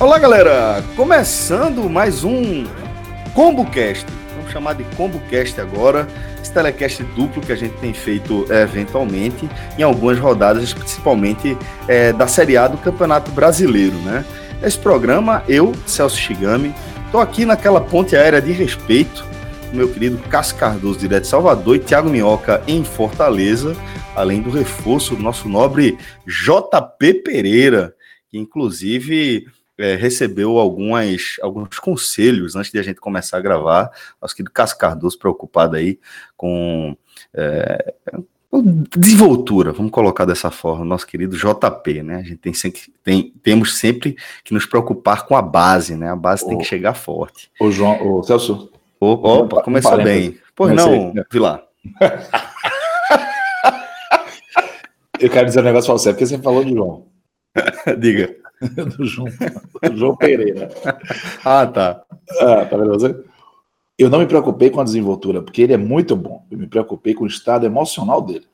Olá, galera! Começando mais um ComboCast. Vamos chamar de ComboCast agora. Esse telecast duplo que a gente tem feito é, eventualmente em algumas rodadas, principalmente é, da Série A do Campeonato Brasileiro, né? Esse programa, eu, Celso Shigami, estou aqui naquela ponte aérea de respeito, meu querido Cássio Cardoso, direto de Salvador, e Thiago Minhoca em Fortaleza, além do reforço do nosso nobre JP Pereira, que inclusive é, recebeu algumas, alguns conselhos antes de a gente começar a gravar. Nosso querido Cássio Cardoso preocupado aí com é, desenvoltura, vamos colocar dessa forma, nosso querido JP, né? A gente tem sempre, tem, temos sempre que nos preocupar com a base, né? A base tem que chegar forte. O João, o Celso. opa, começou bem. Pois não, né? Vilar. Eu quero dizer um negócio pra você, porque você falou de João. Diga. do João, do João Pereira. ah, tá. Ah, tá vendo você? Eu não me preocupei com a desenvoltura, porque ele é muito bom. Eu me preocupei com o estado emocional dele.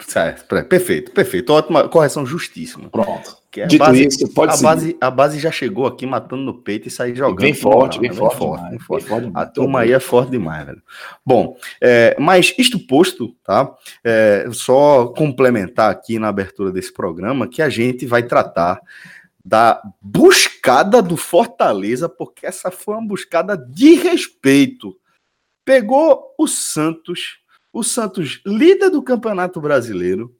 Certo, perfeito, perfeito. Ótima correção justíssima. Pronto. Que é Dito base, isso, pode a base, a base já chegou aqui matando no peito e sair jogando. Vem forte, vem, forte, forte, demais, forte. Forte. A turma aí é forte demais, velho. Bom, é, mas isto posto, tá? É, só complementar aqui na abertura desse programa que a gente vai tratar da buscada do Fortaleza, porque essa foi uma buscada de respeito. Pegou o Santos, o Santos líder do Campeonato Brasileiro.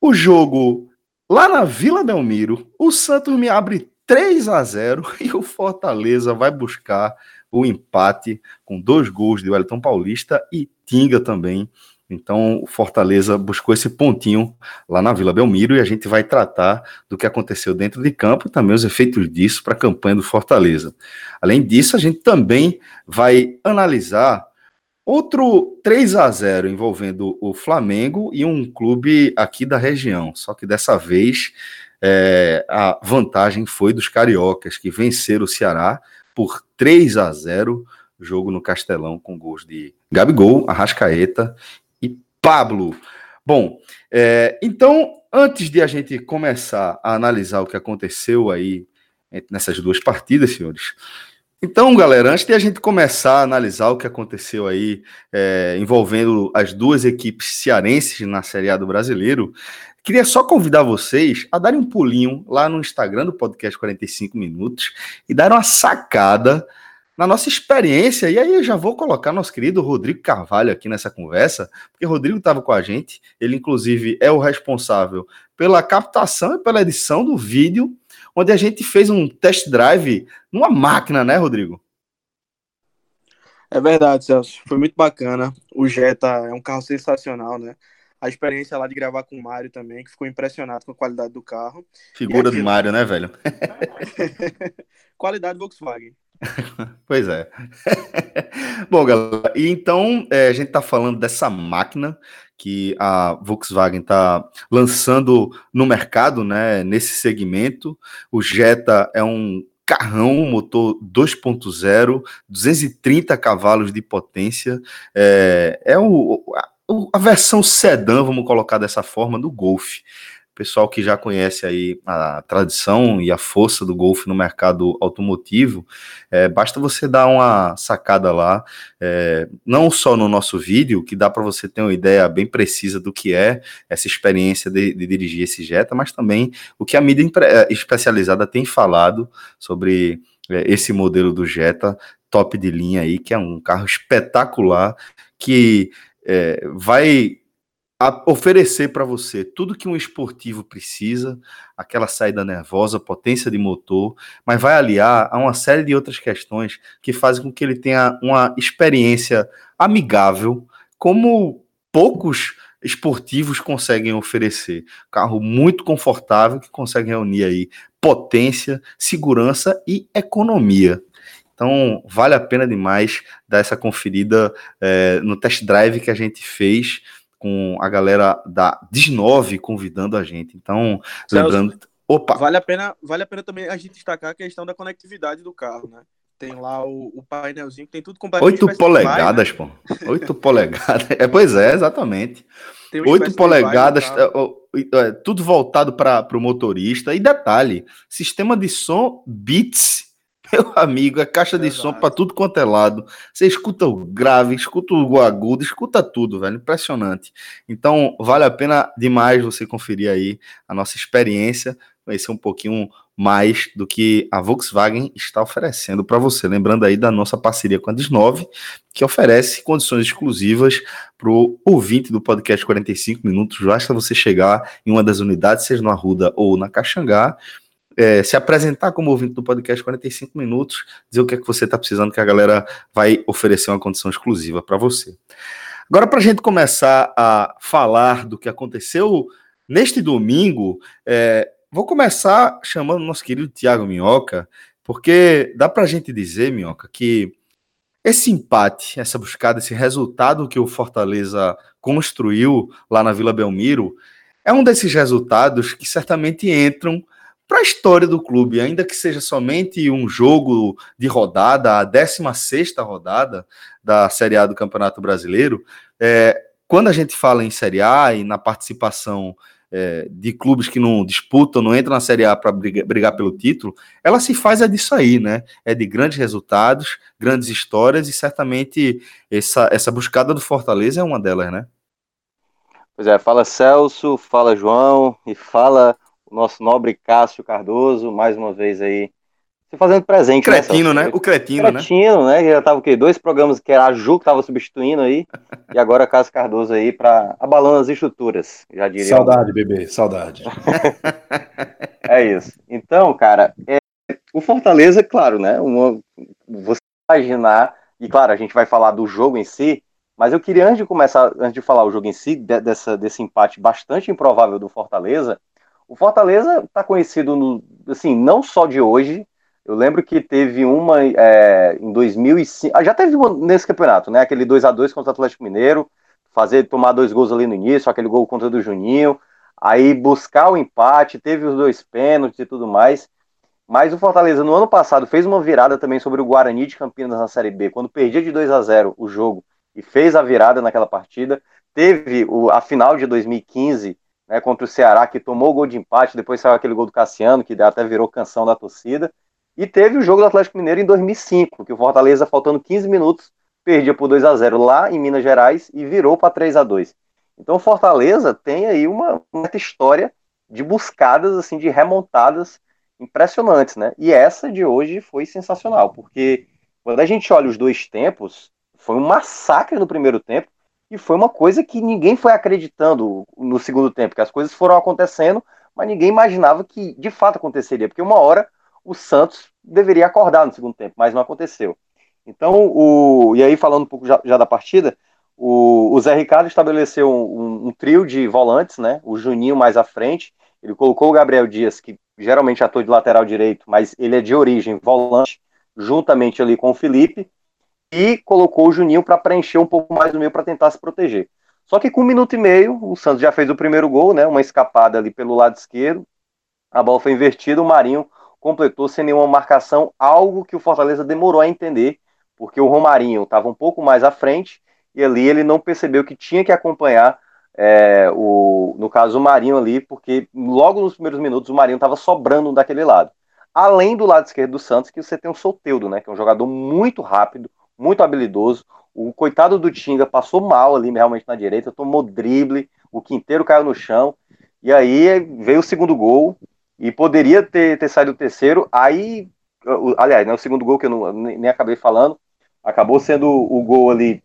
O jogo lá na Vila Belmiro, o Santos me abre 3 a 0 e o Fortaleza vai buscar o empate com dois gols de Wellington Paulista e Tinga também então, o Fortaleza buscou esse pontinho lá na Vila Belmiro e a gente vai tratar do que aconteceu dentro de campo e também os efeitos disso para a campanha do Fortaleza. Além disso, a gente também vai analisar outro 3 a 0 envolvendo o Flamengo e um clube aqui da região, só que dessa vez é, a vantagem foi dos cariocas que venceram o Ceará por 3 a 0 jogo no Castelão com gols de Gabigol, Arrascaeta Pablo. Bom, é, então, antes de a gente começar a analisar o que aconteceu aí nessas duas partidas, senhores, então, galera, antes de a gente começar a analisar o que aconteceu aí é, envolvendo as duas equipes cearenses na Série A do Brasileiro, queria só convidar vocês a darem um pulinho lá no Instagram do podcast 45 Minutos e dar uma sacada na nossa experiência, e aí eu já vou colocar nosso querido Rodrigo Carvalho aqui nessa conversa, porque o Rodrigo estava com a gente, ele inclusive é o responsável pela captação e pela edição do vídeo, onde a gente fez um test drive numa máquina, né, Rodrigo? É verdade, Celso. Foi muito bacana. O Jetta é um carro sensacional, né? A experiência lá de gravar com o Mário também, que ficou impressionado com a qualidade do carro. Figura aqui... do Mário, né, velho? qualidade Volkswagen. pois é. Bom, galera, e então é, a gente está falando dessa máquina que a Volkswagen está lançando no mercado, né? Nesse segmento, o Jetta é um carrão, motor 2.0, 230 cavalos de potência, é, é o, a, a versão sedã, vamos colocar dessa forma, do Golf pessoal que já conhece aí a tradição e a força do Golf no mercado automotivo, é, basta você dar uma sacada lá, é, não só no nosso vídeo, que dá para você ter uma ideia bem precisa do que é essa experiência de, de dirigir esse Jetta, mas também o que a mídia é, especializada tem falado sobre é, esse modelo do Jetta, top de linha aí, que é um carro espetacular, que é, vai oferecer para você tudo que um esportivo precisa, aquela saída nervosa, potência de motor, mas vai aliar a uma série de outras questões que fazem com que ele tenha uma experiência amigável, como poucos esportivos conseguem oferecer. Carro muito confortável que consegue reunir aí potência, segurança e economia. Então, vale a pena demais dar essa conferida é, no test drive que a gente fez com a galera da 19 convidando a gente. Então, Celso, lembrando. Opa! Vale a, pena, vale a pena também a gente destacar a questão da conectividade do carro, né? Tem lá o, o painelzinho que tem tudo completamente. 8 polegadas, né? pô. 8 polegadas. É, pois é, exatamente. 8 polegadas, é, é, tudo voltado para o motorista. E detalhe: sistema de som Beats. Meu amigo, é caixa de som para tudo quanto é lado. Você escuta o grave, escuta o agudo, escuta tudo, velho. Impressionante. Então, vale a pena demais você conferir aí a nossa experiência, conhecer um pouquinho mais do que a Volkswagen está oferecendo para você. Lembrando aí da nossa parceria com a Desnove, que oferece condições exclusivas para o ouvinte do podcast 45 minutos. Basta você chegar em uma das unidades, seja no Arruda ou na Caxangá, é, se apresentar como ouvinte do podcast 45 minutos, dizer o que é que você está precisando, que a galera vai oferecer uma condição exclusiva para você. Agora, para a gente começar a falar do que aconteceu neste domingo, é, Vou começar chamando o nosso querido Tiago Minhoca, porque dá para a gente dizer, Minhoca, que esse empate, essa buscada, esse resultado que o Fortaleza construiu lá na Vila Belmiro, é um desses resultados que certamente entram para a história do clube, ainda que seja somente um jogo de rodada, a 16 rodada da Série A do Campeonato Brasileiro. É, quando a gente fala em Série A e na participação é, de clubes que não disputam, não entram na Série A para brigar, brigar, pelo título, ela se faz é disso aí, né? É de grandes resultados, grandes histórias, e certamente essa, essa buscada do Fortaleza é uma delas, né? Pois é, fala Celso, fala João e fala nosso nobre Cássio Cardoso, mais uma vez aí fazendo presente. Né, cretino, né? né? O Cretino, Cretino, né? né? Já tava o quê? Dois programas que era a Ju que tava substituindo aí, e agora Cássio Cardoso aí para abalando as estruturas, já diria. Saudade, bebê, saudade. é isso. Então, cara, é, o Fortaleza, claro, né? Uma, você imaginar, e claro, a gente vai falar do jogo em si, mas eu queria, antes de começar, antes de falar o jogo em si, de, dessa, desse empate bastante improvável do Fortaleza, o Fortaleza está conhecido, no, assim, não só de hoje, eu lembro que teve uma é, em 2005. Ah, já teve uma nesse campeonato, né? Aquele 2 a 2 contra o Atlético Mineiro, fazer tomar dois gols ali no início, aquele gol contra o Juninho, aí buscar o empate, teve os dois pênaltis e tudo mais. Mas o Fortaleza no ano passado fez uma virada também sobre o Guarani de Campinas na Série B, quando perdia de 2 a 0 o jogo e fez a virada naquela partida. Teve o, a final de 2015 né, contra o Ceará, que tomou o gol de empate, depois saiu aquele gol do Cassiano, que até virou canção da torcida. E teve o jogo do Atlético Mineiro em 2005, que o Fortaleza, faltando 15 minutos, perdia por 2 a 0 lá em Minas Gerais e virou para 3 a 2 Então o Fortaleza tem aí uma, uma história de buscadas, assim, de remontadas impressionantes, né? E essa de hoje foi sensacional, porque quando a gente olha os dois tempos, foi um massacre no primeiro tempo e foi uma coisa que ninguém foi acreditando no segundo tempo, que as coisas foram acontecendo, mas ninguém imaginava que de fato aconteceria, porque uma hora o Santos deveria acordar no segundo tempo, mas não aconteceu. Então, o, e aí falando um pouco já, já da partida, o, o, Zé Ricardo estabeleceu um, um, trio de volantes, né? O Juninho mais à frente, ele colocou o Gabriel Dias, que geralmente atua de lateral direito, mas ele é de origem volante, juntamente ali com o Felipe, e colocou o Juninho para preencher um pouco mais no meio para tentar se proteger. Só que com um minuto e meio, o Santos já fez o primeiro gol, né? Uma escapada ali pelo lado esquerdo, a bola foi invertida, o Marinho completou sem nenhuma marcação, algo que o Fortaleza demorou a entender, porque o Romarinho estava um pouco mais à frente e ali ele não percebeu que tinha que acompanhar é, o, no caso o Marinho ali, porque logo nos primeiros minutos o Marinho estava sobrando daquele lado. Além do lado esquerdo do Santos, que você tem o Soteudo, né, que é um jogador muito rápido, muito habilidoso. O coitado do Tinga passou mal ali realmente na direita, tomou drible, o Quinteiro caiu no chão. E aí veio o segundo gol, e poderia ter, ter saído o terceiro. Aí, aliás, né, o segundo gol que eu não, nem acabei falando, acabou sendo o gol ali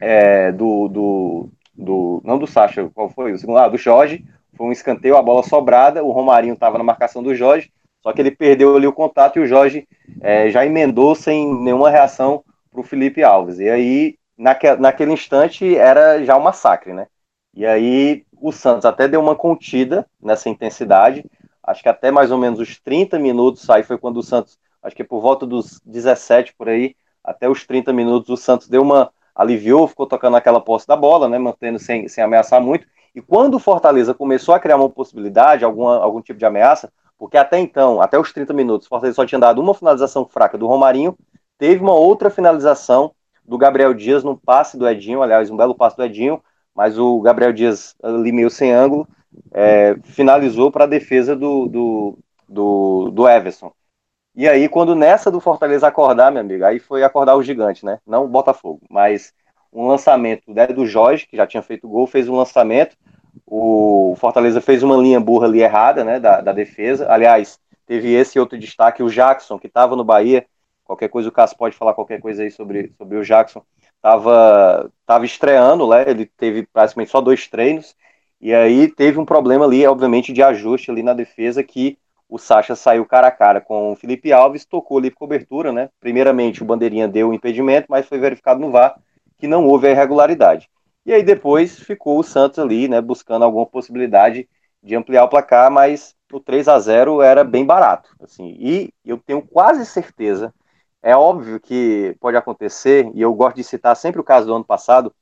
é, do, do, do, Não do Sacha, qual foi? O segundo, ah, do Jorge. Foi um escanteio, a bola sobrada. O Romarinho estava na marcação do Jorge, só que ele perdeu ali o contato e o Jorge é, já emendou sem nenhuma reação para o Felipe Alves. E aí, naque, naquele instante, era já um massacre, né? E aí, o Santos até deu uma contida nessa intensidade, acho que até mais ou menos os 30 minutos, aí foi quando o Santos, acho que por volta dos 17 por aí, até os 30 minutos o Santos deu uma, aliviou, ficou tocando aquela posse da bola, né, mantendo sem, sem ameaçar muito, e quando o Fortaleza começou a criar uma possibilidade, alguma, algum tipo de ameaça, porque até então, até os 30 minutos, o Fortaleza só tinha dado uma finalização fraca do Romarinho, teve uma outra finalização do Gabriel Dias no passe do Edinho, aliás, um belo passe do Edinho, mas o Gabriel Dias ali meio sem ângulo, é, finalizou para a defesa do, do, do, do Everson. E aí, quando nessa do Fortaleza acordar, meu amigo, aí foi acordar o gigante, né? Não o Botafogo, mas um lançamento né, do Jorge, que já tinha feito gol, fez um lançamento. O Fortaleza fez uma linha burra ali errada, né? Da, da defesa. Aliás, teve esse outro destaque, o Jackson, que estava no Bahia. Qualquer coisa, o Cássio pode falar qualquer coisa aí sobre, sobre o Jackson. Tava, tava estreando, né? Ele teve praticamente só dois treinos. E aí teve um problema ali, obviamente, de ajuste ali na defesa que o Sacha saiu cara a cara com o Felipe Alves, tocou ali cobertura, né? Primeiramente o Bandeirinha deu o impedimento, mas foi verificado no VAR que não houve a irregularidade. E aí depois ficou o Santos ali, né, buscando alguma possibilidade de ampliar o placar, mas o 3 a 0 era bem barato, assim. E eu tenho quase certeza, é óbvio que pode acontecer, e eu gosto de citar sempre o caso do ano passado,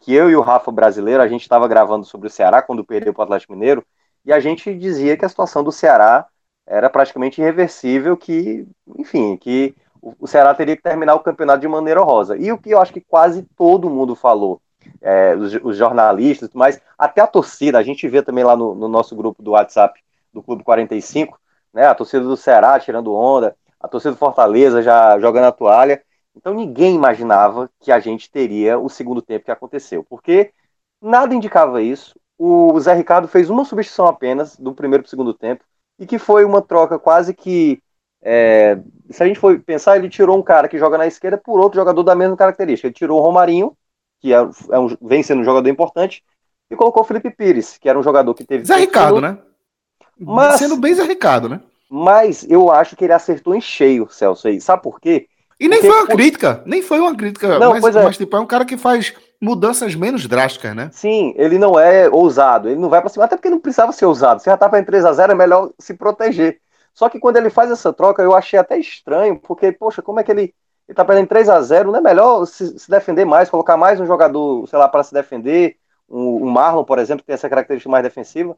que eu e o Rafa brasileiro, a gente estava gravando sobre o Ceará quando perdeu para o Atlético Mineiro, e a gente dizia que a situação do Ceará era praticamente irreversível, que, enfim, que o Ceará teria que terminar o campeonato de maneira honrosa. E o que eu acho que quase todo mundo falou, é, os, os, jornalistas, mas até a torcida, a gente vê também lá no, no, nosso grupo do WhatsApp do Clube 45, né, a torcida do Ceará tirando onda, a torcida do Fortaleza já jogando a toalha. Então ninguém imaginava que a gente teria o segundo tempo que aconteceu, porque nada indicava isso. O Zé Ricardo fez uma substituição apenas do primeiro para o segundo tempo e que foi uma troca quase que. É, se a gente for pensar, ele tirou um cara que joga na esquerda por outro jogador da mesma característica. Ele tirou o Romarinho, que é, é um, vem sendo um jogador importante, e colocou o Felipe Pires, que era um jogador que teve. Zé Ricardo, né? Mas, sendo bem Zé Ricardo, né? Mas eu acho que ele acertou em cheio, Celso, aí. Sabe por quê? E nem Porque, foi uma crítica, nem foi uma crítica, não, mas, é. mas tipo, é um cara que faz mudanças menos drásticas, né? Sim, ele não é ousado, ele não vai para cima, até porque não precisava ser ousado. Se já tá para 3 a 0 é melhor se proteger. Só que quando ele faz essa troca, eu achei até estranho, porque, poxa, como é que ele, ele tá perdendo 3 a 0 Não é melhor se, se defender mais, colocar mais um jogador, sei lá, para se defender? O, um, um Marlon, por exemplo, que tem essa característica mais defensiva.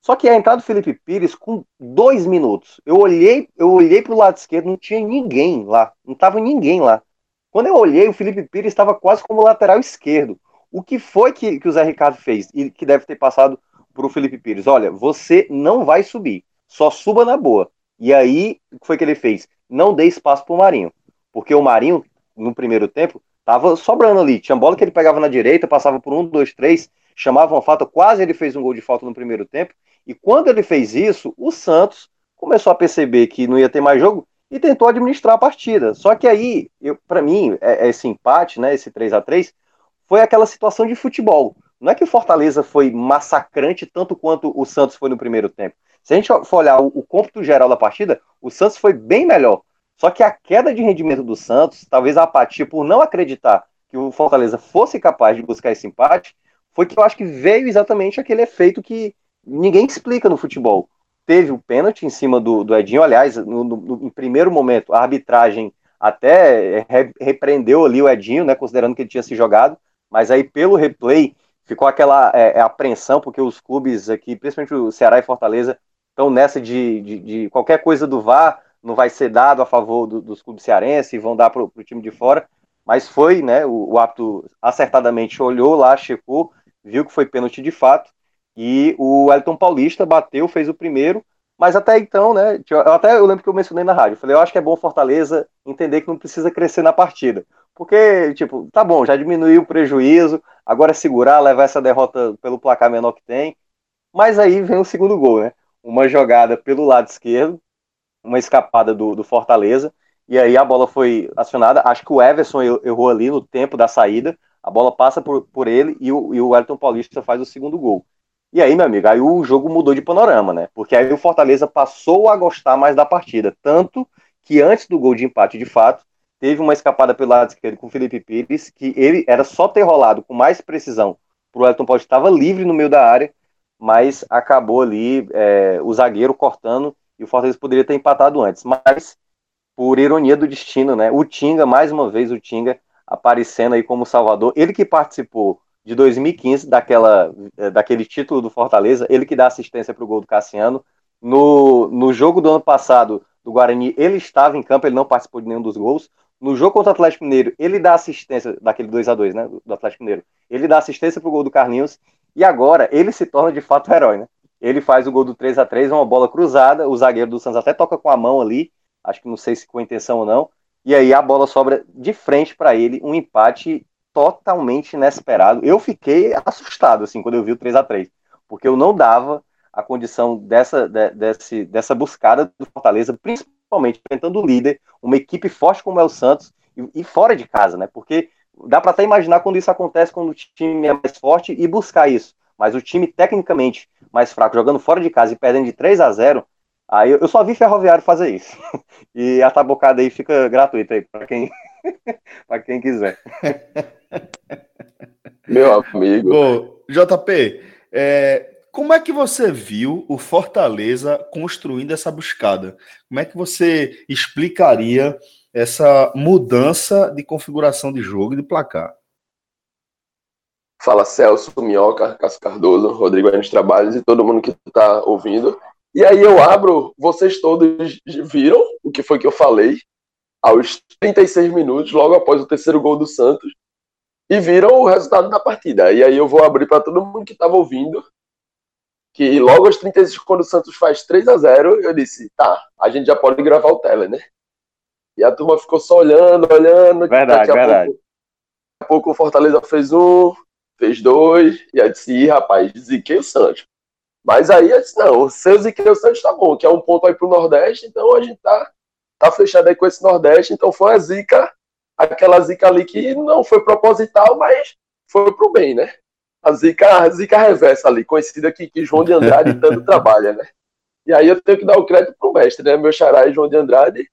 Só que a entrada do Felipe Pires com dois minutos. Eu olhei, eu olhei pro lado esquerdo, não tinha ninguém lá. Não tava ninguém lá. Quando eu olhei, o Felipe Pires estava quase como lateral esquerdo. O que foi que, que o Zé Ricardo fez e que deve ter passado para o Felipe Pires? Olha, você não vai subir, só suba na boa. E aí, o que foi que ele fez? Não dê espaço para o Marinho, porque o Marinho, no primeiro tempo, estava sobrando ali. Tinha bola que ele pegava na direita, passava por um, dois, três, chamava uma falta, quase ele fez um gol de falta no primeiro tempo. E quando ele fez isso, o Santos começou a perceber que não ia ter mais jogo e tentou administrar a partida. Só que aí, para mim, é, é esse empate, né, esse 3 a 3 foi aquela situação de futebol. Não é que o Fortaleza foi massacrante tanto quanto o Santos foi no primeiro tempo. Se a gente for olhar o, o cômputo geral da partida, o Santos foi bem melhor. Só que a queda de rendimento do Santos, talvez a apatia por não acreditar que o Fortaleza fosse capaz de buscar esse empate, foi que eu acho que veio exatamente aquele efeito que ninguém explica no futebol teve o pênalti em cima do, do Edinho. Aliás, no, no, no primeiro momento, a arbitragem até re, repreendeu ali o Edinho, né, considerando que ele tinha se jogado, mas aí pelo replay ficou aquela é, é apreensão, porque os clubes aqui, principalmente o Ceará e Fortaleza, estão nessa de, de, de, qualquer coisa do VAR não vai ser dado a favor do, dos clubes cearenses e vão dar para o time de fora, mas foi, né, o, o apto acertadamente olhou lá, checou, viu que foi pênalti de fato, e o Elton Paulista bateu, fez o primeiro, mas até então, né? Eu, até eu lembro que eu mencionei na rádio. Eu falei, eu acho que é bom Fortaleza entender que não precisa crescer na partida. Porque, tipo, tá bom, já diminuiu o prejuízo, agora é segurar, levar essa derrota pelo placar menor que tem. Mas aí vem o segundo gol, né? Uma jogada pelo lado esquerdo, uma escapada do, do Fortaleza, e aí a bola foi acionada. Acho que o Everson errou ali no tempo da saída, a bola passa por, por ele e o, e o Elton Paulista faz o segundo gol. E aí, meu amigo, aí o jogo mudou de panorama, né? Porque aí o Fortaleza passou a gostar mais da partida. Tanto que antes do gol de empate, de fato, teve uma escapada pelo lado esquerdo com o Felipe Pires, que ele era só ter rolado com mais precisão pro Elton Paulista, estava livre no meio da área, mas acabou ali é, o zagueiro cortando e o Fortaleza poderia ter empatado antes. Mas, por ironia do destino, né? O Tinga, mais uma vez, o Tinga aparecendo aí como salvador. Ele que participou de 2015, daquela, eh, daquele título do Fortaleza, ele que dá assistência para o gol do Cassiano. No, no jogo do ano passado do Guarani, ele estava em campo, ele não participou de nenhum dos gols. No jogo contra o Atlético Mineiro, ele dá assistência, daquele 2 a 2 né? Do Atlético Mineiro. Ele dá assistência pro gol do Carlinhos. E agora ele se torna de fato o herói, né? Ele faz o gol do 3 a 3 uma bola cruzada. O zagueiro do Santos até toca com a mão ali. Acho que não sei se com intenção ou não. E aí a bola sobra de frente para ele, um empate totalmente inesperado. Eu fiquei assustado assim quando eu vi o 3 a 3 porque eu não dava a condição dessa, de, desse, dessa buscada do Fortaleza, principalmente enfrentando o líder, uma equipe forte como é o Santos, e, e fora de casa, né? Porque dá para até imaginar quando isso acontece quando o time é mais forte e buscar isso. Mas o time tecnicamente mais fraco, jogando fora de casa e perdendo de 3 a 0 aí eu, só vi Ferroviário fazer isso. E a tabocada aí fica gratuita aí para quem, para quem quiser. Meu amigo. Bom, JP, é, como é que você viu o Fortaleza construindo essa buscada? Como é que você explicaria essa mudança de configuração de jogo e de placar? Fala Celso, Minhoca, Cássio Cardoso, Rodrigo Enes Trabalhos e todo mundo que está ouvindo. E aí eu abro, vocês todos viram o que foi que eu falei aos 36 minutos, logo após o terceiro gol do Santos, e viram o resultado da partida. E aí eu vou abrir para todo mundo que estava ouvindo que logo aos 35, quando o Santos faz 3 a 0 eu disse, tá, a gente já pode gravar o tele, né? E a turma ficou só olhando, olhando. Verdade, verdade. Pouco, daqui a pouco o Fortaleza fez um, fez dois, e aí disse, Ih, rapaz, ziquei o Santos. Mas aí eu disse, não, se eu ziquei o Santos tá bom, que é um ponto aí pro Nordeste, então a gente tá, tá fechado aí com esse Nordeste, então foi a zica, aquela zica ali que não foi proposital, mas foi pro bem, né? a zica, a zica reversa ali, conhecida que, que João de Andrade tanto trabalha, né? E aí eu tenho que dar o crédito pro mestre, né? Meu xará é João de Andrade.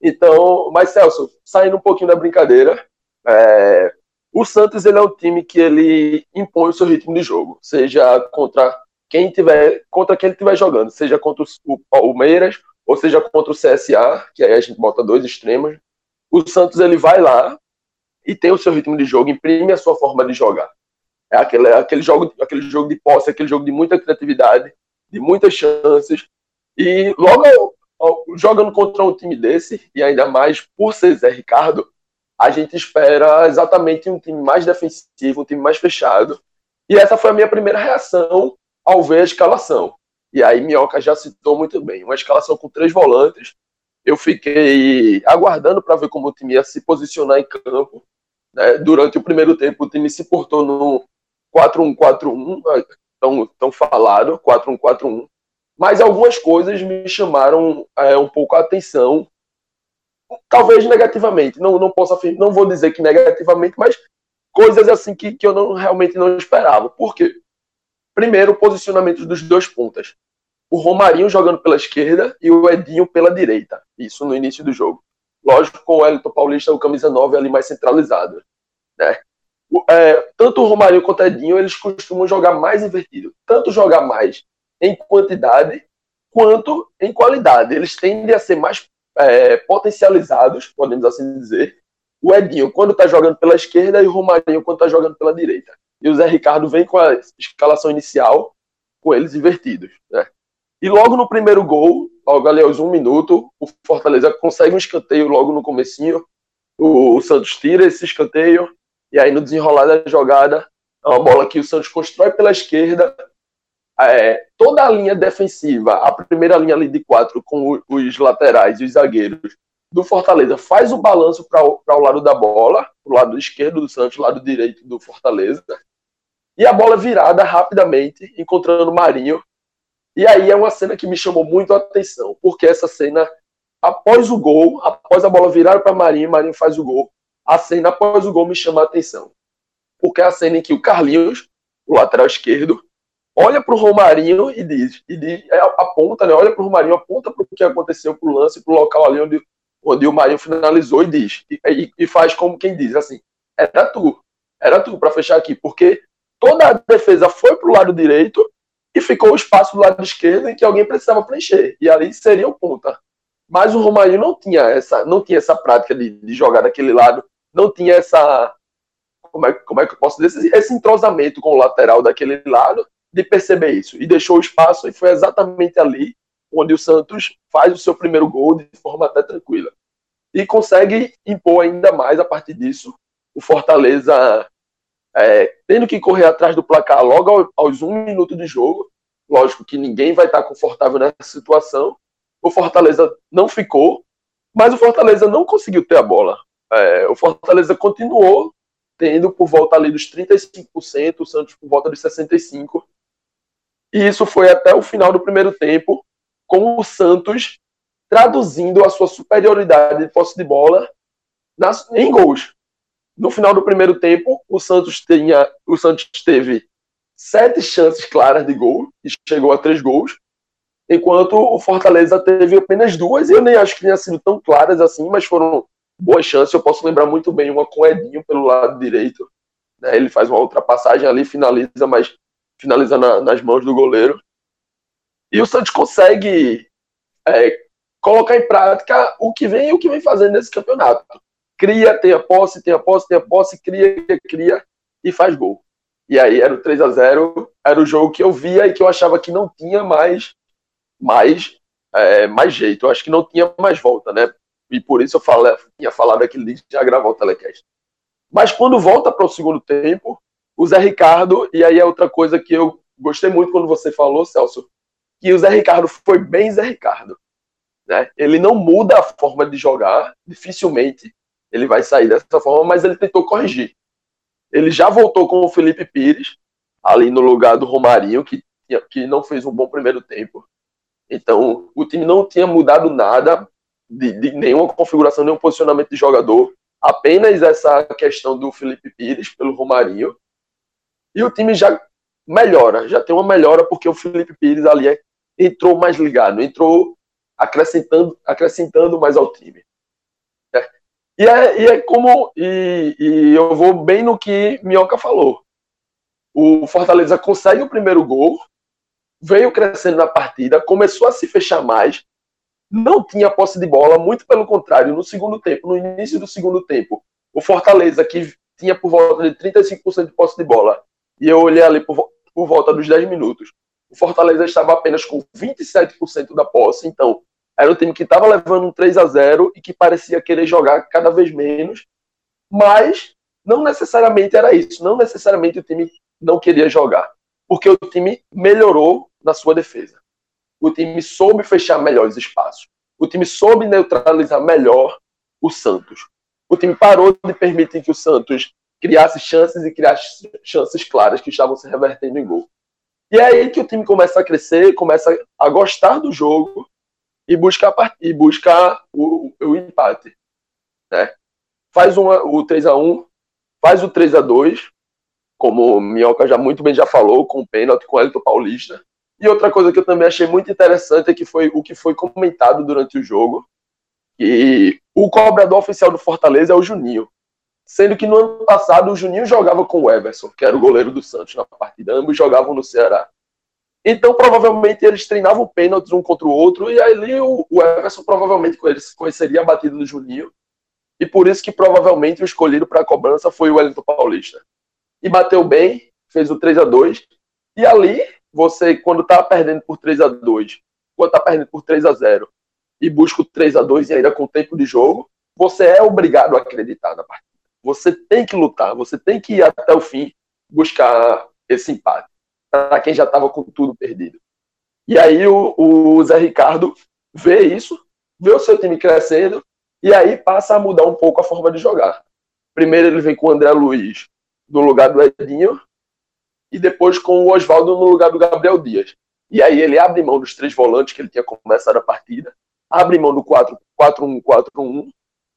Então, mas Celso, saindo um pouquinho da brincadeira, é, o Santos ele é um time que ele impõe o seu ritmo de jogo, seja contra quem tiver, contra quem ele estiver jogando, seja contra o Palmeiras ou seja contra o CSA, que aí a gente bota dois extremos. O Santos ele vai lá e tem o seu ritmo de jogo, imprime a sua forma de jogar. É aquele, aquele, jogo, aquele jogo de posse, aquele jogo de muita criatividade, de muitas chances. E logo jogando contra um time desse, e ainda mais por ser Zé Ricardo, a gente espera exatamente um time mais defensivo, um time mais fechado. E essa foi a minha primeira reação ao ver a escalação. E aí Minhoca já citou muito bem, uma escalação com três volantes. Eu fiquei aguardando para ver como o time ia se posicionar em campo. Né? Durante o primeiro tempo, o time se portou no, 4-1-4-1, tão, tão falado, 4-1-4-1, mas algumas coisas me chamaram é, um pouco a atenção, talvez negativamente, não, não posso afirmar, não vou dizer que negativamente, mas coisas assim que, que eu não, realmente não esperava. Por quê? Primeiro, o posicionamento dos dois pontas. O Romarinho jogando pela esquerda e o Edinho pela direita. Isso no início do jogo. Lógico, com o Elton Paulista, o camisa 9 ali mais centralizado. Né? é, tanto o Romário quanto o Edinho, eles costumam jogar mais invertido. Tanto jogar mais em quantidade quanto em qualidade. Eles tendem a ser mais é, potencializados, podemos assim dizer. O Edinho, quando está jogando pela esquerda, e o Romarinho, quando está jogando pela direita. E o Zé Ricardo vem com a escalação inicial, com eles invertidos. Né? E logo no primeiro gol, logo ali aos um minuto, o Fortaleza consegue um escanteio logo no comecinho. O, o Santos tira esse escanteio, e aí, no desenrolar da jogada, é uma bola que o Santos constrói pela esquerda. É, toda a linha defensiva, a primeira linha ali de quatro, com os laterais e os zagueiros do Fortaleza, faz o balanço para o lado da bola, o lado esquerdo do Santos, lado direito do Fortaleza. E a bola virada rapidamente, encontrando o Marinho. E aí é uma cena que me chamou muito a atenção, porque essa cena, após o gol, após a bola virar para Marinho, Marinho faz o gol a cena após o gol me chama a atenção. Porque é a cena em que o Carlinhos, o lateral esquerdo, olha para o Romarinho e diz, e diz é, aponta, né, olha para o Romarinho, aponta para o que aconteceu, para o lance, para o local ali onde, onde o Marinho finalizou e diz, e, e, faz como quem diz, assim, era tu, era tu para fechar aqui, porque toda a defesa foi para o lado direito e ficou o espaço do lado esquerdo em que alguém precisava preencher, e ali seria o ponta. Mas o Romarinho não tinha essa, não tinha essa prática de, de jogar daquele lado não tinha essa. Como é, como é que eu posso dizer? Esse entrosamento com o lateral daquele lado, de perceber isso. E deixou o espaço, e foi exatamente ali onde o Santos faz o seu primeiro gol de forma até tranquila. E consegue impor ainda mais a partir disso. O Fortaleza é, tendo que correr atrás do placar logo aos um minuto de jogo. Lógico que ninguém vai estar confortável nessa situação. O Fortaleza não ficou, mas o Fortaleza não conseguiu ter a bola. É, o Fortaleza continuou tendo por volta ali dos 35%, o Santos por volta dos 65%. E isso foi até o final do primeiro tempo, com o Santos traduzindo a sua superioridade de posse de bola nas, em gols. No final do primeiro tempo, o Santos, tinha, o Santos teve sete chances claras de gol e chegou a três gols, enquanto o Fortaleza teve apenas duas, e eu nem acho que tenha sido tão claras assim, mas foram boas chances. Eu posso lembrar muito bem uma com Edinho pelo lado direito. Né? Ele faz uma ultrapassagem ali, finaliza, mas finaliza na, nas mãos do goleiro. E o Santos consegue é, colocar em prática o que vem e o que vem fazendo nesse campeonato. Cria, tem a posse, tem a posse, tem a posse, cria, cria e faz gol. E aí era o 3 a 0 era o jogo que eu via e que eu achava que não tinha mais mais, é, mais jeito. Eu acho que não tinha mais volta, né? E por isso eu falei, tinha falado aquele dia de já gravar o telecast. Mas quando volta para o segundo tempo, o Zé Ricardo, e aí é outra coisa que eu gostei muito quando você falou, Celso, que o Zé Ricardo foi bem Zé Ricardo. Né? Ele não muda a forma de jogar, dificilmente ele vai sair dessa forma, mas ele tentou corrigir. Ele já voltou com o Felipe Pires, ali no lugar do Romarinho, que, que não fez um bom primeiro tempo. Então, o time não tinha mudado nada de, de nenhuma configuração, nenhum posicionamento de jogador, apenas essa questão do Felipe Pires pelo Romarinho. E o time já melhora, já tem uma melhora porque o Felipe Pires ali é, entrou mais ligado, entrou acrescentando, acrescentando mais ao time. E, é, e é como. E, e eu vou bem no que Minhoca falou. O Fortaleza consegue o primeiro gol, veio crescendo na partida, começou a se fechar mais, não tinha posse de bola, muito pelo contrário, no segundo tempo, no início do segundo tempo, o Fortaleza, que tinha por volta de 35% de posse de bola, e eu olhei ali por, por volta dos 10 minutos, o Fortaleza estava apenas com 27% da posse, então era um time que estava levando um 3 a 0 e que parecia querer jogar cada vez menos, mas não necessariamente era isso, não necessariamente o time não queria jogar, porque o time melhorou na sua defesa. O time soube fechar melhor os espaços. O time soube neutralizar melhor o Santos. O time parou de permitir que o Santos criasse chances e criasse chances claras que estavam se revertendo em gol. E é aí que o time começa a crescer, começa a gostar do jogo e buscar, e buscar o, o empate. Né? Faz uma, o 3 a 1 faz o 3 a 2 como o Minhoca já muito bem já falou, com o pênalti com o Elton Paulista. E outra coisa que eu também achei muito interessante é que foi o que foi comentado durante o jogo, que o cobrador oficial do Fortaleza é o Juninho. Sendo que no ano passado o Juninho jogava com o Everson, que era o goleiro do Santos na partida. Ambos jogavam no Ceará. Então, provavelmente, eles treinavam pênaltis um contra o outro, e ali o, Everson provavelmente conheceria a batida do Juninho. E por isso que provavelmente o escolhido para a cobrança foi o Wellington Paulista. E bateu bem, fez o 3 a 2 E ali você, quando tá perdendo por 3 a 2 quando tá perdendo por 3 a 0 e busca o 3 a 2 e ainda com tempo de jogo, você é obrigado a acreditar na partida. Você tem que lutar, você tem que ir até o fim buscar esse empate. Para quem já estava com tudo perdido. E aí o, o Zé Ricardo vê isso, vê o seu time crescendo e aí passa a mudar um pouco a forma de jogar. Primeiro ele vem com o André Luiz no lugar do Edinho, e depois com o Oswaldo no lugar do Gabriel Dias. E aí ele abre mão dos três volantes que ele tinha começado a partida, abre mão do 4-1-4-1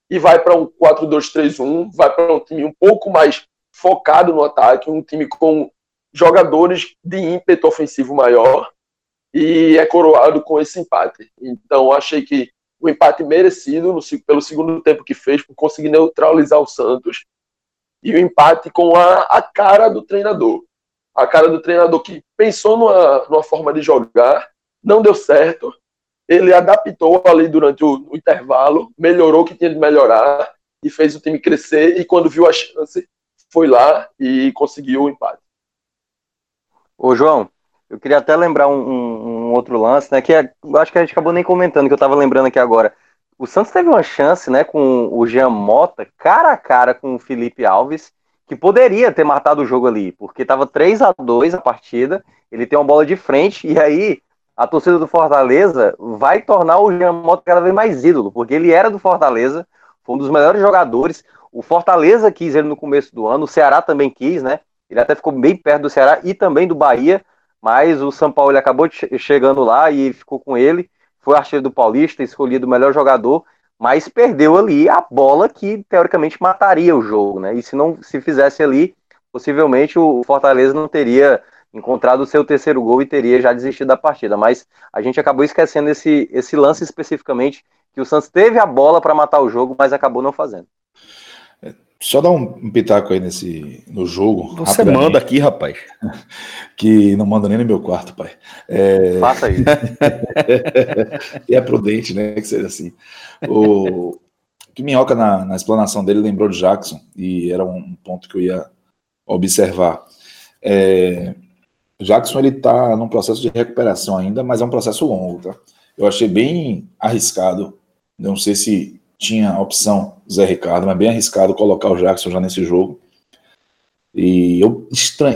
e vai para um 4-2-3-1, vai para um time um pouco mais focado no ataque, um time com jogadores de ímpeto ofensivo maior e é coroado com esse empate. Então achei que o empate merecido no, pelo segundo tempo que fez por conseguir neutralizar o Santos e o empate com a, a cara do treinador a cara do treinador que pensou numa, numa forma de jogar, não deu certo, ele adaptou ali durante o, o, intervalo, melhorou o que tinha de melhorar e fez o time crescer. E quando viu a chance, foi lá e conseguiu o empate. Ô, João, eu queria até lembrar um, um, um outro lance, né? Que é, acho que a gente acabou nem comentando, que eu tava lembrando aqui agora. O Santos teve uma chance, né, com o Jean Mota, cara a cara com o Felipe Alves, que poderia ter matado o jogo ali, porque tava 3 a 2 a partida, ele tem uma bola de frente, e aí a torcida do Fortaleza vai tornar o Jean Mota cada vez mais ídolo, porque ele era do Fortaleza, foi um dos melhores jogadores. O Fortaleza quis ele no começo do ano, o Ceará também quis, né? Ele até ficou bem perto do Ceará e também do Bahia, mas o São Paulo acabou chegando lá e ficou com ele. Foi artilheiro do Paulista, escolhido o melhor jogador, mas perdeu ali a bola que teoricamente mataria o jogo, né? E se não se fizesse ali, possivelmente o Fortaleza não teria encontrado o seu terceiro gol e teria já desistido da partida. Mas a gente acabou esquecendo esse, esse lance especificamente, que o Santos teve a bola para matar o jogo, mas acabou não fazendo. Só dar um pitaco aí nesse, no jogo. Você manda aqui, rapaz. Que não manda nem no meu quarto, pai. É... Faça isso. e é prudente, né? Que seja assim. O que Minhoca, na, na explanação dele, lembrou de Jackson, e era um ponto que eu ia observar. É, Jackson ele está num processo de recuperação ainda, mas é um processo longo, tá? Eu achei bem arriscado. Não sei se tinha a opção Zé Ricardo, mas bem arriscado colocar o Jackson já nesse jogo. E eu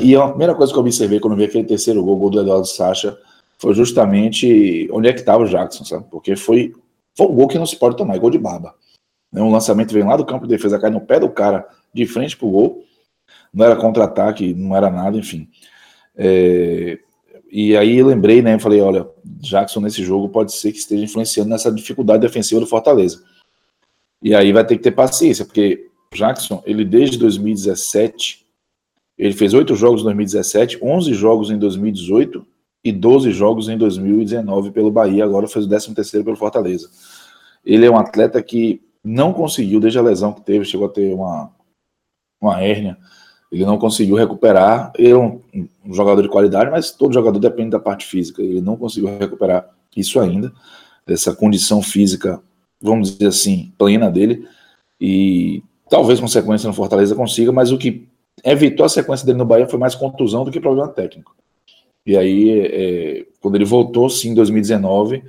e a primeira coisa que eu observei quando eu vi aquele terceiro gol, gol do Eduardo Sacha, foi justamente onde é que estava o Jackson, sabe? Porque foi, foi um gol que não se pode tomar, é gol de baba. Né? Um lançamento veio lá do campo de defesa, cai no pé do cara, de frente pro gol. Não era contra-ataque, não era nada, enfim. É, e aí lembrei, né? Falei, olha, Jackson nesse jogo pode ser que esteja influenciando nessa dificuldade defensiva do Fortaleza. E aí vai ter que ter paciência, porque Jackson, ele desde 2017, ele fez oito jogos em 2017, 11 jogos em 2018 e 12 jogos em 2019 pelo Bahia, agora fez o 13 terceiro pelo Fortaleza. Ele é um atleta que não conseguiu, desde a lesão que teve, chegou a ter uma, uma hérnia, ele não conseguiu recuperar. Ele é um, um, jogador de qualidade, mas todo jogador depende da parte física. Ele não conseguiu recuperar isso ainda, dessa condição física, vamos dizer assim, plena dele. E talvez com sequência no Fortaleza consiga, mas o que evitou a sequência dele no Bahia foi mais contusão do que problema técnico. E aí, é, quando ele voltou, sim, em 2019,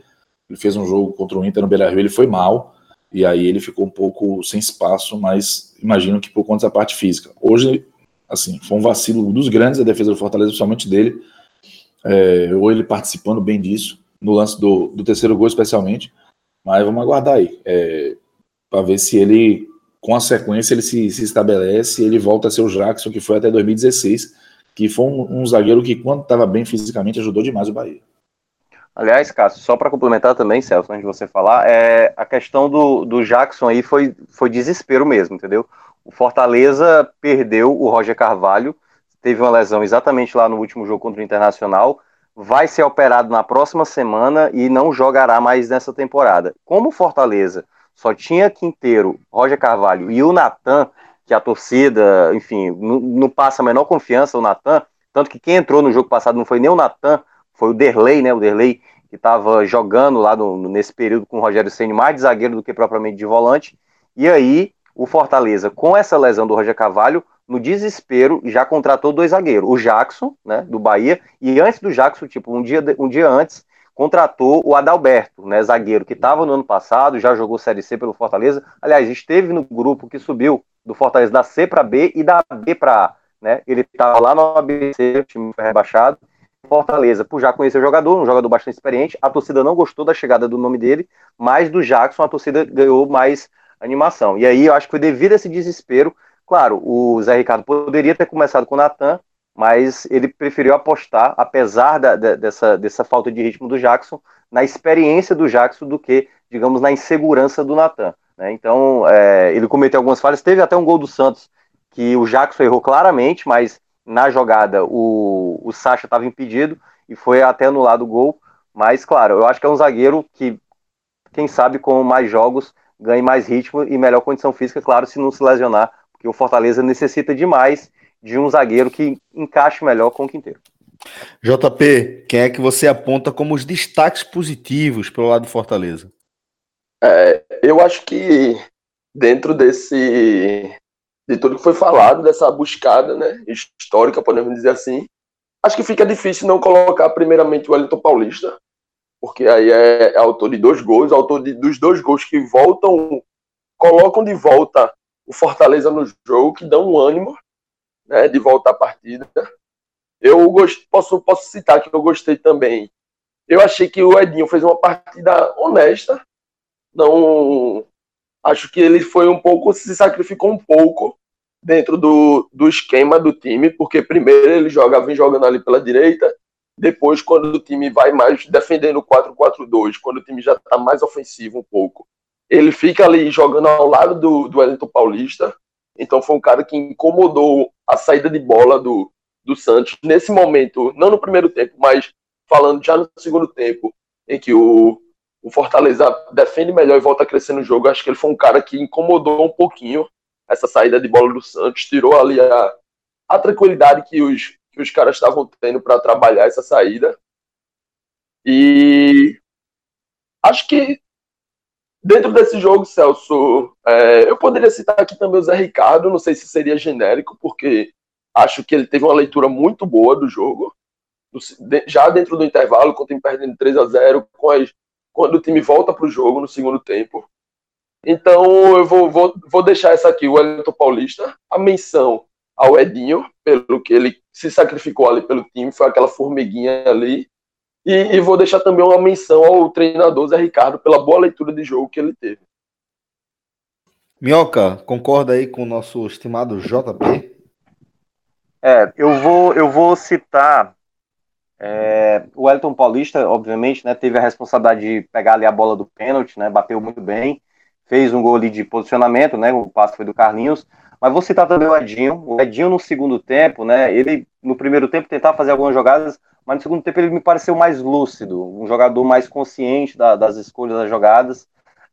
ele fez um jogo contra o Inter no Beira-Rio, ele foi mal, e aí ele ficou um pouco sem espaço, mas imagino que por conta da parte física. Hoje assim, foi um vacilo dos grandes da defesa do Fortaleza, principalmente dele, é, ou ele participando bem disso, no lance do, do terceiro gol especialmente, mas vamos aguardar aí, é, para ver se ele, com a sequência, ele se, se estabelece ele volta a ser o Jackson, que foi até 2016, que foi um, um zagueiro que, quando estava bem fisicamente, ajudou demais o Bahia. Aliás, Cássio, só para complementar também, Celso, antes de você falar, é, a questão do, do Jackson aí foi, foi desespero mesmo, entendeu? O Fortaleza perdeu o Roger Carvalho, teve uma lesão exatamente lá no último jogo contra o Internacional, vai ser operado na próxima semana e não jogará mais nessa temporada. Como o Fortaleza só tinha Quinteiro, Roger Carvalho e o Natan, que a torcida, enfim, não, passa a menor confiança o Natan, tanto que quem entrou no jogo passado não foi nem o Natan, foi o Derlei, né? O Derlei que estava jogando lá no, nesse período com o Rogério Senna mais de zagueiro do que propriamente de volante. E aí o Fortaleza, com essa lesão do Roger Cavalho, no desespero, já contratou dois zagueiros, o Jackson, né, do Bahia, e antes do Jackson, tipo, um dia, um dia antes, contratou o Adalberto, né, zagueiro que estava no ano passado, já jogou Série C pelo Fortaleza, aliás, esteve no grupo que subiu do Fortaleza da C para B e da B para A, né, ele estava lá no ABC, o time foi rebaixado, Fortaleza, por já conhecer o jogador, um jogador bastante experiente, a torcida não gostou da chegada do nome dele, mas do Jackson a torcida ganhou mais animação. E aí eu acho que foi devido a esse desespero. Claro, o Zé Ricardo poderia ter começado com o Natan, mas ele preferiu apostar, apesar da, da, dessa, dessa falta de ritmo do Jackson, na experiência do Jackson do que, digamos, na insegurança do Natan. Né? Então, é, ele cometeu algumas falhas. Teve até um gol do Santos que o Jackson errou claramente, mas na jogada o, o Sacha estava impedido e foi até anulado o gol. Mas, claro, eu acho que é um zagueiro que, quem sabe, com mais jogos, ganhe mais ritmo e melhor condição física, claro, se não se lesionar, porque o Fortaleza necessita demais de um zagueiro que encaixe melhor com o Quinteiro. JP, quem é que você aponta como os destaques positivos pelo lado do Fortaleza? É, eu acho que dentro desse de tudo que foi falado, dessa buscada né, histórica, podemos dizer assim, acho que fica difícil não colocar primeiramente o Wellington Paulista, porque aí é, é autor de dois gols, autor de, dos dois gols que voltam, colocam de volta o Fortaleza no jogo, que dão um ânimo né, de volta à partida. Eu gost, posso, posso citar que eu gostei também. Eu achei que o Edinho fez uma partida honesta. Não acho que ele foi um pouco, se sacrificou um pouco dentro do, do esquema do time, porque primeiro ele joga, vem jogando ali pela direita, depois quando o time vai mais defendendo o 4-4-2, quando o time já está mais ofensivo um pouco, ele fica ali jogando ao lado do, do Wellington Paulista, então foi um cara que incomodou a saída de bola do, do Santos nesse momento, não no primeiro tempo, mas falando já no segundo tempo, em que o, o Fortaleza defende melhor e volta a crescer no jogo. Acho que ele foi um cara que incomodou um pouquinho essa saída de bola do Santos, tirou ali a, a tranquilidade que os, que os caras estavam tendo para trabalhar essa saída. E acho que dentro desse jogo, Celso, é, eu poderia citar aqui também o Zé Ricardo, não sei se seria genérico, porque acho que ele teve uma leitura muito boa do jogo. Já dentro do intervalo, com o time perdendo 3 a 0 com as, quando o time volta para o jogo no segundo tempo. Então eu vou, vou, vou deixar essa aqui, o Wellington Paulista, a menção ao Edinho, pelo que ele se sacrificou ali pelo time, foi aquela formiguinha ali. E, e, vou deixar também uma menção ao treinador Zé Ricardo pela boa leitura de jogo que ele teve. Minhoca, concorda aí com o nosso estimado JP? É, eu vou, eu vou citar é, o Elton Paulista, obviamente, né, teve a responsabilidade de pegar ali a bola do pênalti, né, bateu muito bem, fez um gol ali de posicionamento, né, o passe foi do Carlinhos, mas vou citar também o Edinho. O Edinho no segundo tempo, né? Ele no primeiro tempo tentava fazer algumas jogadas, mas no segundo tempo ele me pareceu mais lúcido, um jogador mais consciente da, das escolhas das jogadas.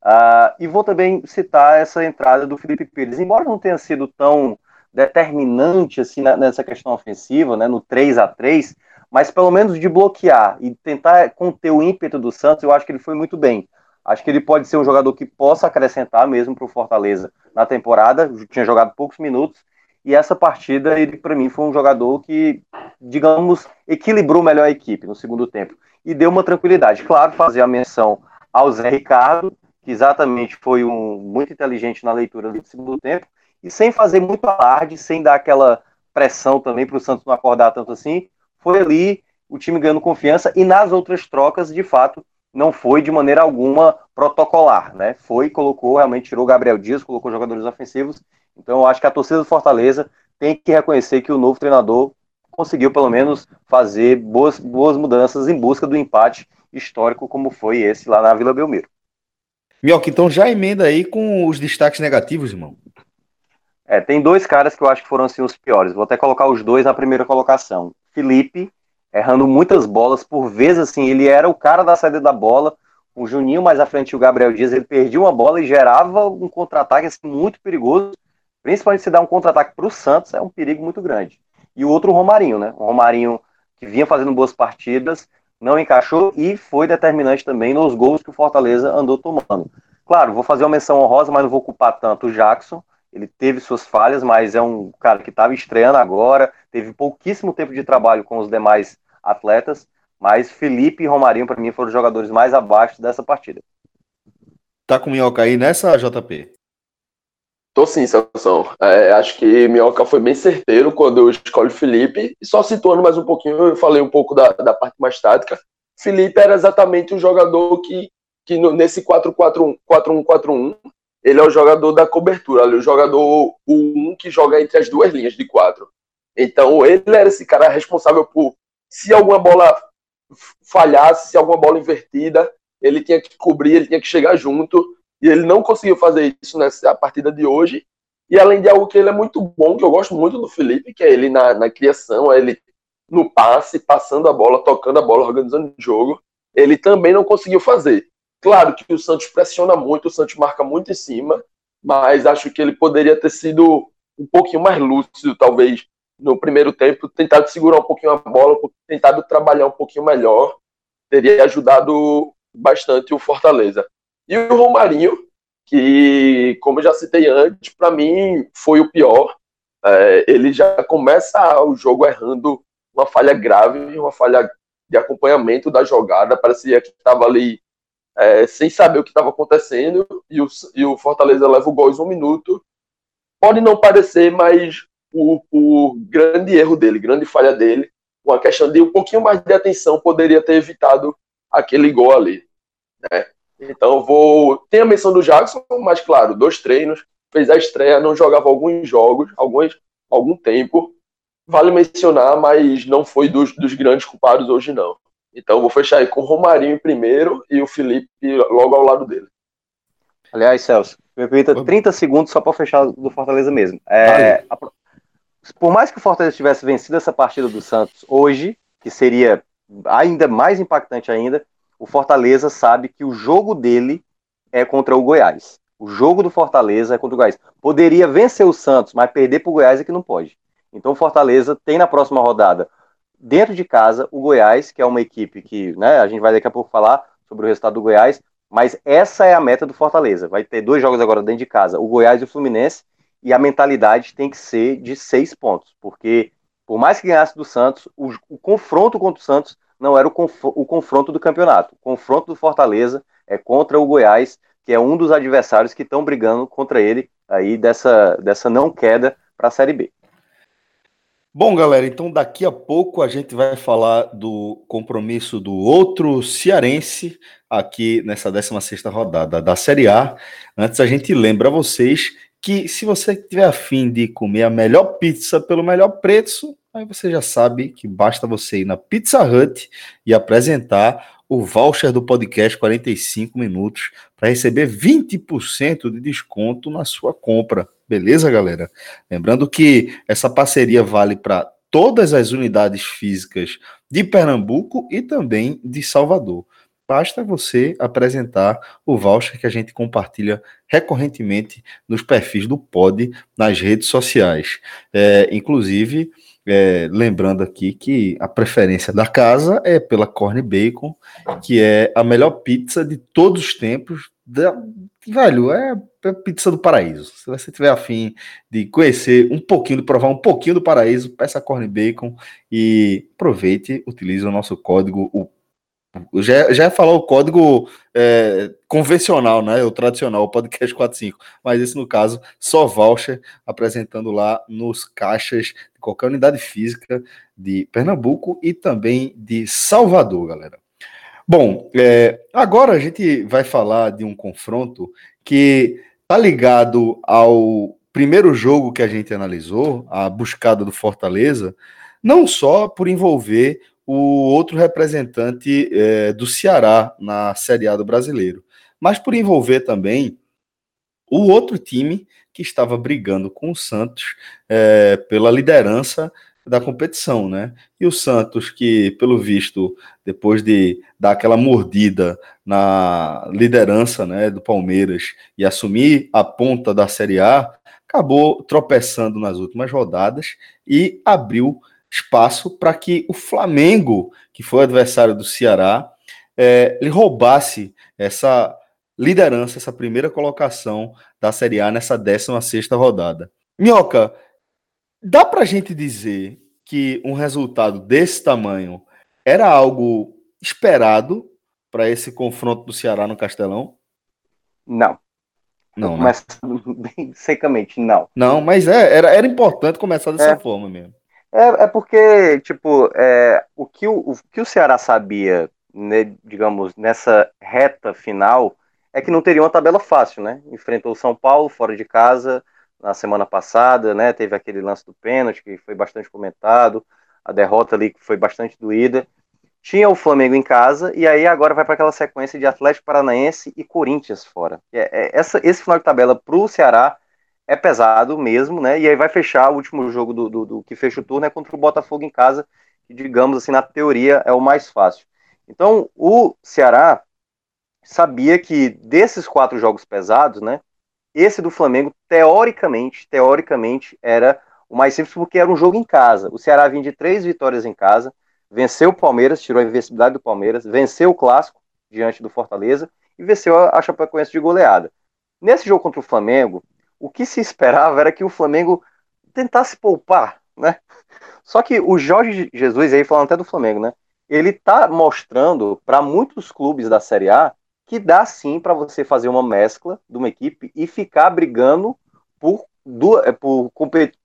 Uh, e vou também citar essa entrada do Felipe Pires, embora não tenha sido tão determinante assim nessa questão ofensiva, né, no 3 a 3 mas pelo menos de bloquear e tentar conter o ímpeto do Santos, eu acho que ele foi muito bem. Acho que ele pode ser um jogador que possa acrescentar mesmo para o Fortaleza na temporada. Tinha jogado poucos minutos e essa partida ele para mim foi um jogador que, digamos, equilibrou melhor a equipe no segundo tempo e deu uma tranquilidade. Claro, fazer a menção ao Zé Ricardo, que exatamente foi um muito inteligente na leitura do segundo tempo e sem fazer muito alarde, sem dar aquela pressão também para o Santos não acordar tanto assim, foi ali o time ganhando confiança e nas outras trocas, de fato, não foi de maneira alguma protocolar, né? Foi, colocou, realmente tirou Gabriel Dias, colocou jogadores ofensivos. Então, eu acho que a torcida do Fortaleza tem que reconhecer que o novo treinador conseguiu, pelo menos, fazer boas, boas mudanças em busca do empate histórico, como foi esse lá na Vila Belmiro. Mioca, então já emenda aí com os destaques negativos, irmão. É, tem dois caras que eu acho que foram assim os piores. Vou até colocar os dois na primeira colocação. Felipe, errando muitas bolas, por vezes assim, ele era o cara da saída da bola, o Juninho mais à frente o Gabriel Dias, ele perdia uma bola e gerava um contra-ataque assim, muito perigoso, principalmente se dar um contra-ataque para o Santos, é um perigo muito grande. E o outro, o Romarinho, né? O Romarinho que vinha fazendo boas partidas, não encaixou e foi determinante também nos gols que o Fortaleza andou tomando. Claro, vou fazer uma menção honrosa, mas não vou culpar tanto o Jackson. Ele teve suas falhas, mas é um cara que estava estreando agora, teve pouquíssimo tempo de trabalho com os demais atletas, mas Felipe e Romarinho, para mim, foram os jogadores mais abaixo dessa partida. Tá com Minhoca aí nessa, JP? Tô sim, Sansão. É, acho que Minhoca foi bem certeiro quando eu escolhi Felipe. E só situando mais um pouquinho, eu falei um pouco da, da parte mais tática. Felipe era exatamente o jogador que, que no, nesse 4-1-4-1, ele é o jogador da cobertura, ali, o jogador o um que joga entre as duas linhas de quatro. Então ele era esse cara responsável por se alguma bola falhasse, se alguma bola invertida, ele tinha que cobrir, ele tinha que chegar junto, e ele não conseguiu fazer isso nessa partida de hoje. E além de algo que ele é muito bom, que eu gosto muito do Felipe, que é ele na, na criação, é ele no passe, passando a bola, tocando a bola, organizando o jogo, ele também não conseguiu fazer. Claro que o Santos pressiona muito, o Santos marca muito em cima, mas acho que ele poderia ter sido um pouquinho mais lúcido, talvez, no primeiro tempo, tentado segurar um pouquinho a bola, tentado trabalhar um pouquinho melhor, teria ajudado bastante o Fortaleza. E o Romarinho, que, como eu já citei antes, para mim foi o pior. É, ele já começa o jogo errando uma falha grave, uma falha de acompanhamento da jogada, parecia que estava ali é, sem saber o que estava acontecendo, e o, e o Fortaleza leva o gol em um minuto. Pode não parecer, mas o, o grande erro dele, grande falha dele, uma questão de um pouquinho mais de atenção, poderia ter evitado aquele gol ali. Né? Então vou. Tem a menção do Jackson, mas claro, dois treinos, fez a estreia, não jogava alguns jogos, alguns, algum tempo. Vale mencionar, mas não foi dos, dos grandes culpados hoje, não. Então vou fechar aí com o Romarinho em primeiro e o Felipe logo ao lado dele. Aliás, Celso, me permita 30 segundos só para fechar do Fortaleza mesmo. É, a, por mais que o Fortaleza tivesse vencido essa partida do Santos hoje, que seria ainda mais impactante ainda, o Fortaleza sabe que o jogo dele é contra o Goiás. O jogo do Fortaleza é contra o Goiás. Poderia vencer o Santos, mas perder para o Goiás é que não pode. Então o Fortaleza tem na próxima rodada, dentro de casa, o Goiás, que é uma equipe que né, a gente vai daqui a pouco falar sobre o resultado do Goiás, mas essa é a meta do Fortaleza. Vai ter dois jogos agora dentro de casa, o Goiás e o Fluminense, e a mentalidade tem que ser de seis pontos, porque por mais que ganhasse do Santos, o, o confronto contra o Santos não era o, conf o confronto do campeonato. O confronto do Fortaleza é contra o Goiás, que é um dos adversários que estão brigando contra ele aí dessa, dessa não queda para a Série B. Bom, galera, então daqui a pouco a gente vai falar do compromisso do outro cearense aqui nessa 16 rodada da Série A. Antes a gente lembra vocês que se você tiver afim de comer a melhor pizza pelo melhor preço, aí você já sabe que basta você ir na Pizza Hut e apresentar o voucher do podcast 45 minutos para receber 20% de desconto na sua compra. Beleza, galera? Lembrando que essa parceria vale para todas as unidades físicas de Pernambuco e também de Salvador. Basta você apresentar o voucher que a gente compartilha recorrentemente nos perfis do Pod nas redes sociais. É, inclusive, é, lembrando aqui que a preferência da casa é pela Corn Bacon, que é a melhor pizza de todos os tempos. Da, velho, é pizza do paraíso. Se você tiver afim de conhecer um pouquinho, de provar um pouquinho do paraíso, peça Corn Bacon e aproveite, utilize o nosso código, o já, já falou o código é, convencional, né? O tradicional, o podcast 45. Mas esse, no caso, só voucher apresentando lá nos caixas de qualquer unidade física de Pernambuco e também de Salvador, galera. Bom, é, agora a gente vai falar de um confronto que tá ligado ao primeiro jogo que a gente analisou, a buscada do Fortaleza, não só por envolver o outro representante é, do Ceará na Série A do Brasileiro, mas por envolver também o outro time que estava brigando com o Santos é, pela liderança da competição, né? E o Santos, que pelo visto, depois de dar aquela mordida na liderança né, do Palmeiras e assumir a ponta da Série A, acabou tropeçando nas últimas rodadas e abriu espaço para que o Flamengo, que foi adversário do Ceará, é, lhe roubasse essa liderança, essa primeira colocação da Série A nessa 16 rodada. Minhoca, dá para a gente dizer que um resultado desse tamanho era algo esperado para esse confronto do Ceará no Castelão? Não. Não, né? bem secamente, não. Não, mas é, era, era importante começar dessa é. forma mesmo. É, é porque, tipo, é, o, que o, o que o Ceará sabia, né, digamos, nessa reta final, é que não teria uma tabela fácil, né? Enfrentou o São Paulo fora de casa na semana passada, né? Teve aquele lance do pênalti que foi bastante comentado, a derrota ali que foi bastante doída. Tinha o Flamengo em casa e aí agora vai para aquela sequência de Atlético Paranaense e Corinthians fora. É, é, essa, esse final de tabela para o Ceará é pesado mesmo, né? E aí vai fechar o último jogo do, do, do, que fecha o turno é contra o Botafogo em casa, que digamos assim, na teoria é o mais fácil. Então, o Ceará sabia que desses quatro jogos pesados, né? Esse do Flamengo, teoricamente, teoricamente, era o mais simples porque era um jogo em casa. O Ceará vinha de três vitórias em casa, venceu o Palmeiras, tirou a invencibilidade do Palmeiras, venceu o Clássico diante do Fortaleza e venceu a Chapecoense de goleada. Nesse jogo contra o Flamengo, o que se esperava era que o Flamengo tentasse poupar, né? Só que o Jorge Jesus, aí falando até do Flamengo, né? ele está mostrando para muitos clubes da Série A que dá sim para você fazer uma mescla de uma equipe e ficar brigando por, duas, é, por,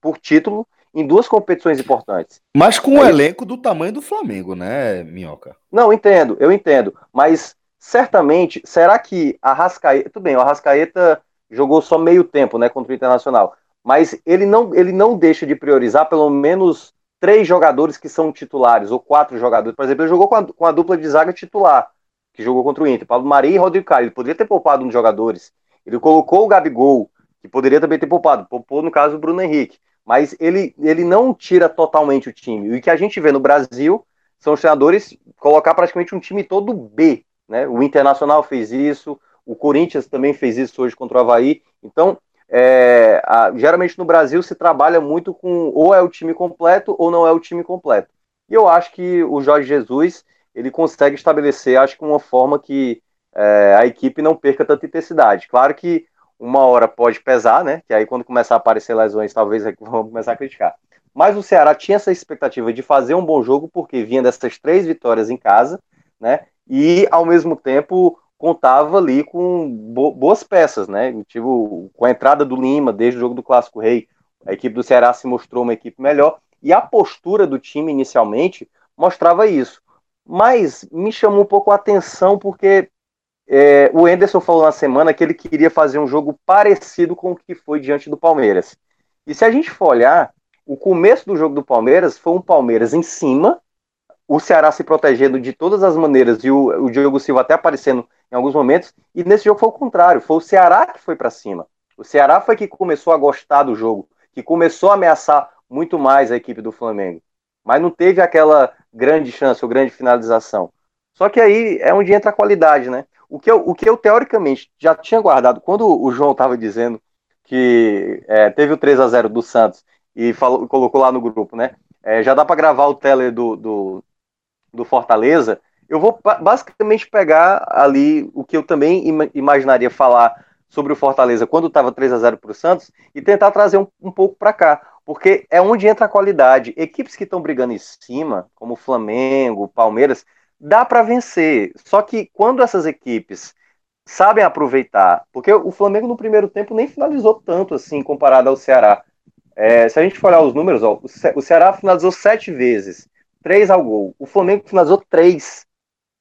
por título em duas competições importantes. Mas com o um elenco do tamanho do Flamengo, né, Minhoca? Não, entendo, eu entendo. Mas certamente, será que a Rascaeta. Tudo bem, o Arrascaeta jogou só meio tempo né, contra o Internacional. Mas ele não, ele não deixa de priorizar pelo menos três jogadores que são titulares, ou quatro jogadores. Por exemplo, ele jogou com a, com a dupla de zaga titular que jogou contra o Inter, Paulo Maria e Rodrigo Caio. Ele poderia ter poupado um dos jogadores. Ele colocou o Gabigol, que poderia também ter poupado. Poupou, no caso, o Bruno Henrique. Mas ele, ele não tira totalmente o time. E o que a gente vê no Brasil são os treinadores colocar praticamente um time todo B. Né? O Internacional fez isso, o Corinthians também fez isso hoje contra o Havaí. Então, é, a, geralmente no Brasil se trabalha muito com ou é o time completo ou não é o time completo. E eu acho que o Jorge Jesus ele consegue estabelecer, acho que uma forma que é, a equipe não perca tanta intensidade. Claro que uma hora pode pesar, né? Que aí quando começar a aparecer lesões, talvez vamos começar a criticar. Mas o Ceará tinha essa expectativa de fazer um bom jogo, porque vinha dessas três vitórias em casa, né? E ao mesmo tempo contava ali com bo boas peças, né? Tipo, com a entrada do Lima, desde o jogo do Clássico Rei, a equipe do Ceará se mostrou uma equipe melhor. E a postura do time inicialmente mostrava isso. Mas me chamou um pouco a atenção porque é, o Enderson falou na semana que ele queria fazer um jogo parecido com o que foi diante do Palmeiras. E se a gente for olhar, o começo do jogo do Palmeiras foi um Palmeiras em cima, o Ceará se protegendo de todas as maneiras e o, o Diogo Silva até aparecendo em alguns momentos. E nesse jogo foi o contrário, foi o Ceará que foi para cima. O Ceará foi que começou a gostar do jogo, que começou a ameaçar muito mais a equipe do Flamengo. Mas não teve aquela grande chance ou grande finalização. Só que aí é onde entra a qualidade, né? O que eu, o que eu teoricamente já tinha guardado, quando o João estava dizendo que é, teve o 3 a 0 do Santos e falou, colocou lá no grupo, né? É, já dá para gravar o tele do, do, do, Fortaleza. Eu vou basicamente pegar ali o que eu também im imaginaria falar sobre o Fortaleza quando estava 3 a 0 para o Santos e tentar trazer um, um pouco para cá. Porque é onde entra a qualidade. Equipes que estão brigando em cima, como Flamengo, Palmeiras, dá para vencer. Só que quando essas equipes sabem aproveitar, porque o Flamengo no primeiro tempo nem finalizou tanto assim comparado ao Ceará. É, se a gente for olhar os números, ó, o Ceará finalizou sete vezes, três ao gol. O Flamengo finalizou três,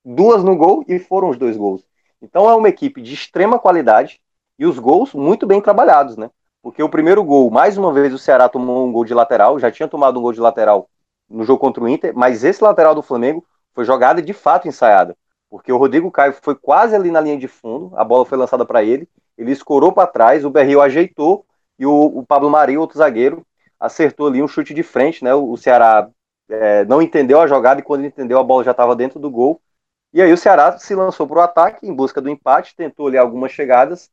duas no gol e foram os dois gols. Então é uma equipe de extrema qualidade e os gols muito bem trabalhados, né? Porque o primeiro gol, mais uma vez, o Ceará tomou um gol de lateral, já tinha tomado um gol de lateral no jogo contra o Inter, mas esse lateral do Flamengo foi jogada de fato ensaiada. Porque o Rodrigo Caio foi quase ali na linha de fundo, a bola foi lançada para ele, ele escorou para trás, o Berril ajeitou e o, o Pablo Maria, outro zagueiro, acertou ali um chute de frente, né? O, o Ceará é, não entendeu a jogada e quando entendeu a bola já estava dentro do gol. E aí o Ceará se lançou para o ataque em busca do empate, tentou ali algumas chegadas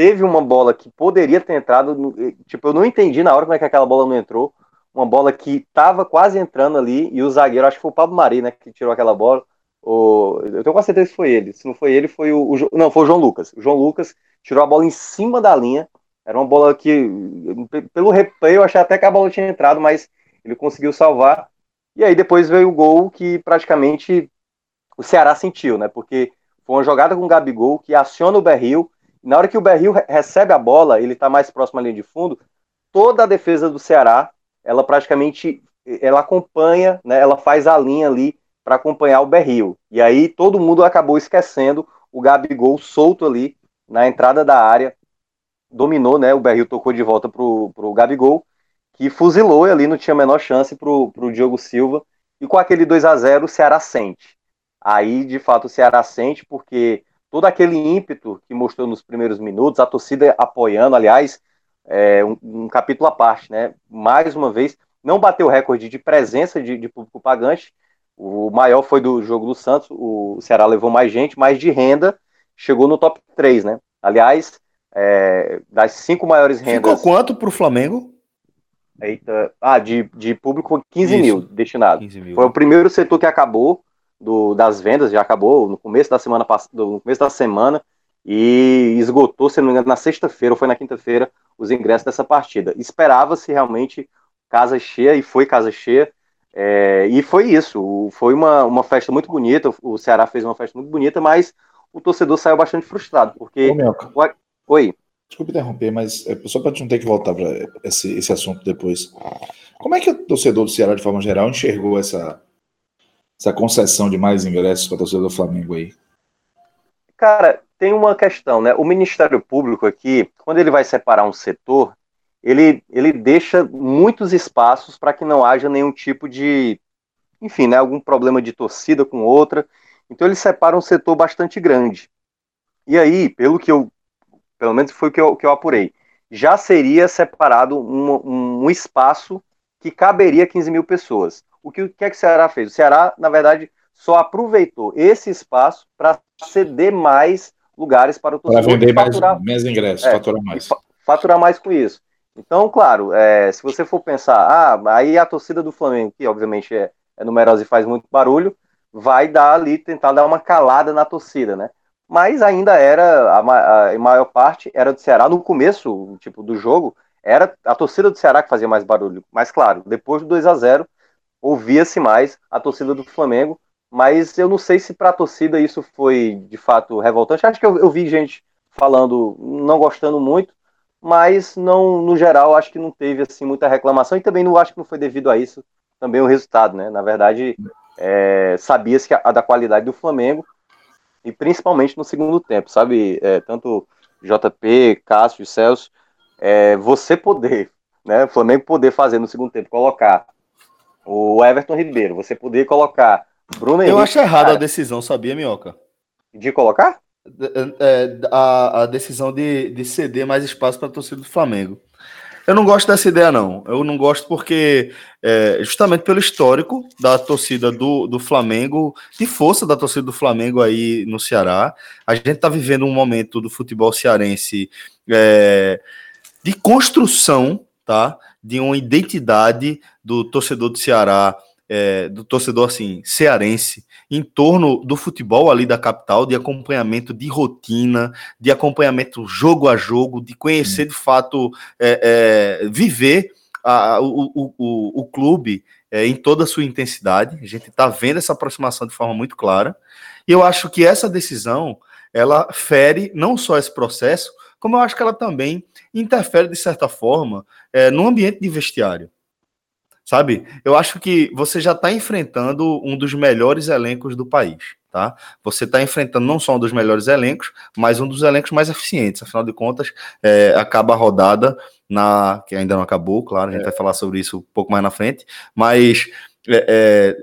teve uma bola que poderia ter entrado. Tipo, eu não entendi na hora como é que aquela bola não entrou. Uma bola que tava quase entrando ali e o zagueiro, acho que foi o Pablo Mari, né, que tirou aquela bola. O, eu tenho quase certeza que foi ele. Se não foi ele, foi o, o, Não, foi o João Lucas. O João Lucas tirou a bola em cima da linha. Era uma bola que, pelo replay, eu achei até que a bola tinha entrado, mas ele conseguiu salvar. E aí depois veio o gol que praticamente o Ceará sentiu, né? Porque foi uma jogada com o Gabigol que aciona o Berril na hora que o Berril recebe a bola, ele está mais próximo à linha de fundo, toda a defesa do Ceará, ela praticamente ela acompanha, né, ela faz a linha ali para acompanhar o Berril. E aí todo mundo acabou esquecendo o Gabigol solto ali na entrada da área, dominou, né, o Berril tocou de volta pro, pro Gabigol, que fuzilou e ali não tinha a menor chance pro, pro Diogo Silva, e com aquele 2 a 0 o Ceará sente. Aí, de fato, o Ceará sente porque todo aquele ímpeto que mostrou nos primeiros minutos, a torcida apoiando, aliás, é, um, um, capítulo à parte, né? Mais uma vez, não bateu o recorde de presença de, de, público pagante. O maior foi do jogo do Santos, o Ceará levou mais gente, mas de renda chegou no top 3, né? Aliás, é, das cinco maiores rendas. Ficou quanto para o Flamengo? Eita, ah, de, de público 15 Isso, mil destinado. 15 mil. Foi o primeiro setor que acabou do, das vendas, já acabou no começo da semana no começo da semana e esgotou, se não me engano, na sexta-feira ou foi na quinta-feira os ingressos dessa partida. Esperava-se realmente casa cheia e foi casa cheia. É, e foi isso, foi uma, uma festa muito bonita, o Ceará fez uma festa muito bonita, mas o torcedor saiu bastante frustrado, porque... Ô, o... Oi? Desculpe interromper, mas é só para a gente não ter que voltar para esse, esse assunto depois. Como é que o torcedor do Ceará, de forma geral, enxergou essa, essa concessão de mais ingressos para o torcedor do Flamengo aí? Cara, tem uma questão, né? O Ministério Público aqui, quando ele vai separar um setor, ele, ele deixa muitos espaços para que não haja nenhum tipo de, enfim, né, algum problema de torcida com outra. Então ele separa um setor bastante grande. E aí, pelo que eu, pelo menos foi o que eu, que eu apurei, já seria separado um, um espaço que caberia 15 mil pessoas. O que, o que é que o Ceará fez? O Ceará, na verdade, só aproveitou esse espaço para ceder mais lugares para o torcedor. Para vender mais, mais ingressos, é, faturar mais. Faturar mais com isso. Então, claro, é, se você for pensar, ah, aí a torcida do Flamengo, que obviamente é, é numerosa e faz muito barulho, vai dar ali, tentar dar uma calada na torcida, né? Mas ainda era, a, a maior parte era do Ceará. No começo, tipo, do jogo, era a torcida do Ceará que fazia mais barulho. Mas, claro, depois do 2 a 0 ouvia-se mais a torcida do Flamengo, mas eu não sei se para a torcida isso foi de fato revoltante. Acho que eu, eu vi gente falando, não gostando muito, mas não, no geral, acho que não teve assim muita reclamação e também não acho que não foi devido a isso também o resultado, né? Na verdade, é, sabia-se a, a, da qualidade do Flamengo e principalmente no segundo tempo, sabe? É, tanto JP, Cássio Celso, é, você poder, né? O Flamengo poder fazer no segundo tempo, colocar o Everton Ribeiro, você poder colocar Bruno Henrique. Eu acho errada a decisão, sabia, Minhoca? De colocar? É, a, a decisão de, de ceder mais espaço para a torcida do Flamengo. Eu não gosto dessa ideia, não. Eu não gosto porque, é, justamente pelo histórico da torcida do, do Flamengo, de força da torcida do Flamengo aí no Ceará, a gente está vivendo um momento do futebol cearense é, de construção, tá? De uma identidade do torcedor do Ceará é, do torcedor assim cearense em torno do futebol ali da capital, de acompanhamento de rotina, de acompanhamento jogo a jogo, de conhecer de fato, é, é, viver a, o, o, o, clube é, em toda a sua intensidade. A gente está vendo essa aproximação de forma muito clara. E eu acho que essa decisão ela fere não só esse processo, como eu acho que ela também interfere de certa forma é, no ambiente de vestiário sabe? Eu acho que você já está enfrentando um dos melhores elencos do país, tá? Você está enfrentando não só um dos melhores elencos, mas um dos elencos mais eficientes. Afinal de contas, é, acaba a rodada na que ainda não acabou, claro, a gente é. vai falar sobre isso um pouco mais na frente, mas é,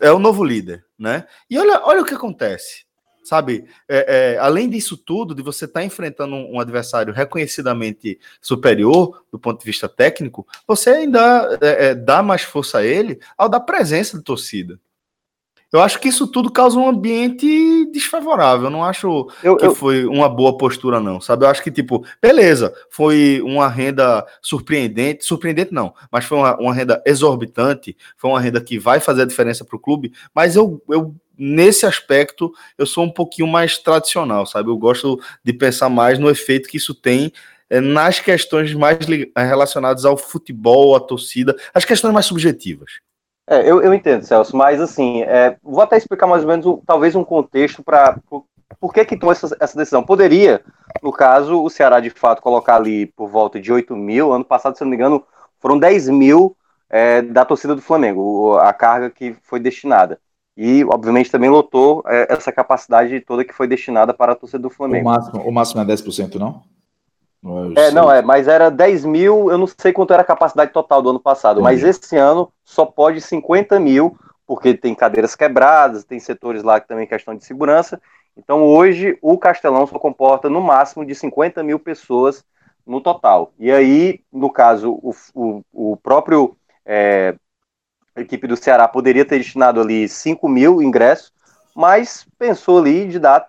é, é o novo líder, né? E olha, olha o que acontece sabe? É, é, além disso tudo, de você estar tá enfrentando um, um, adversário reconhecidamente superior do ponto de vista técnico, você ainda é, é, dá mais força a ele ao dar presença de torcida. Eu acho que isso tudo causa um ambiente desfavorável. Eu não acho eu, que eu... foi uma boa postura, não, sabe? Eu acho que, tipo, beleza, foi uma renda surpreendente, surpreendente não, mas foi uma, uma renda exorbitante, foi uma renda que vai fazer a diferença para o clube, mas eu, eu nesse aspecto, eu sou um pouquinho mais tradicional, sabe? Eu gosto de pensar mais no efeito que isso tem é, nas questões mais relacionadas ao futebol, à torcida, as questões mais subjetivas. É, eu, eu entendo, Celso, mas assim, é, vou até explicar mais ou menos, talvez um contexto para por, por que que tomou essa, essa decisão. Poderia, no caso, o Ceará de fato colocar ali por volta de 8 mil, ano passado, se não me engano, foram 10 mil é, da torcida do Flamengo, a carga que foi destinada. E, obviamente, também lotou é, essa capacidade toda que foi destinada para a torcida do Flamengo. O máximo, o máximo é 10%, não? Não é, é não, é, mas era 10 mil, eu não sei quanto era a capacidade total do ano passado, Entendi. mas esse ano só pode 50 mil, porque tem cadeiras quebradas, tem setores lá que também questão de segurança. Então hoje o Castelão só comporta no máximo de 50 mil pessoas no total. E aí, no caso, o, o, o próprio é, a equipe do Ceará poderia ter destinado ali 5 mil ingressos, mas pensou ali de dar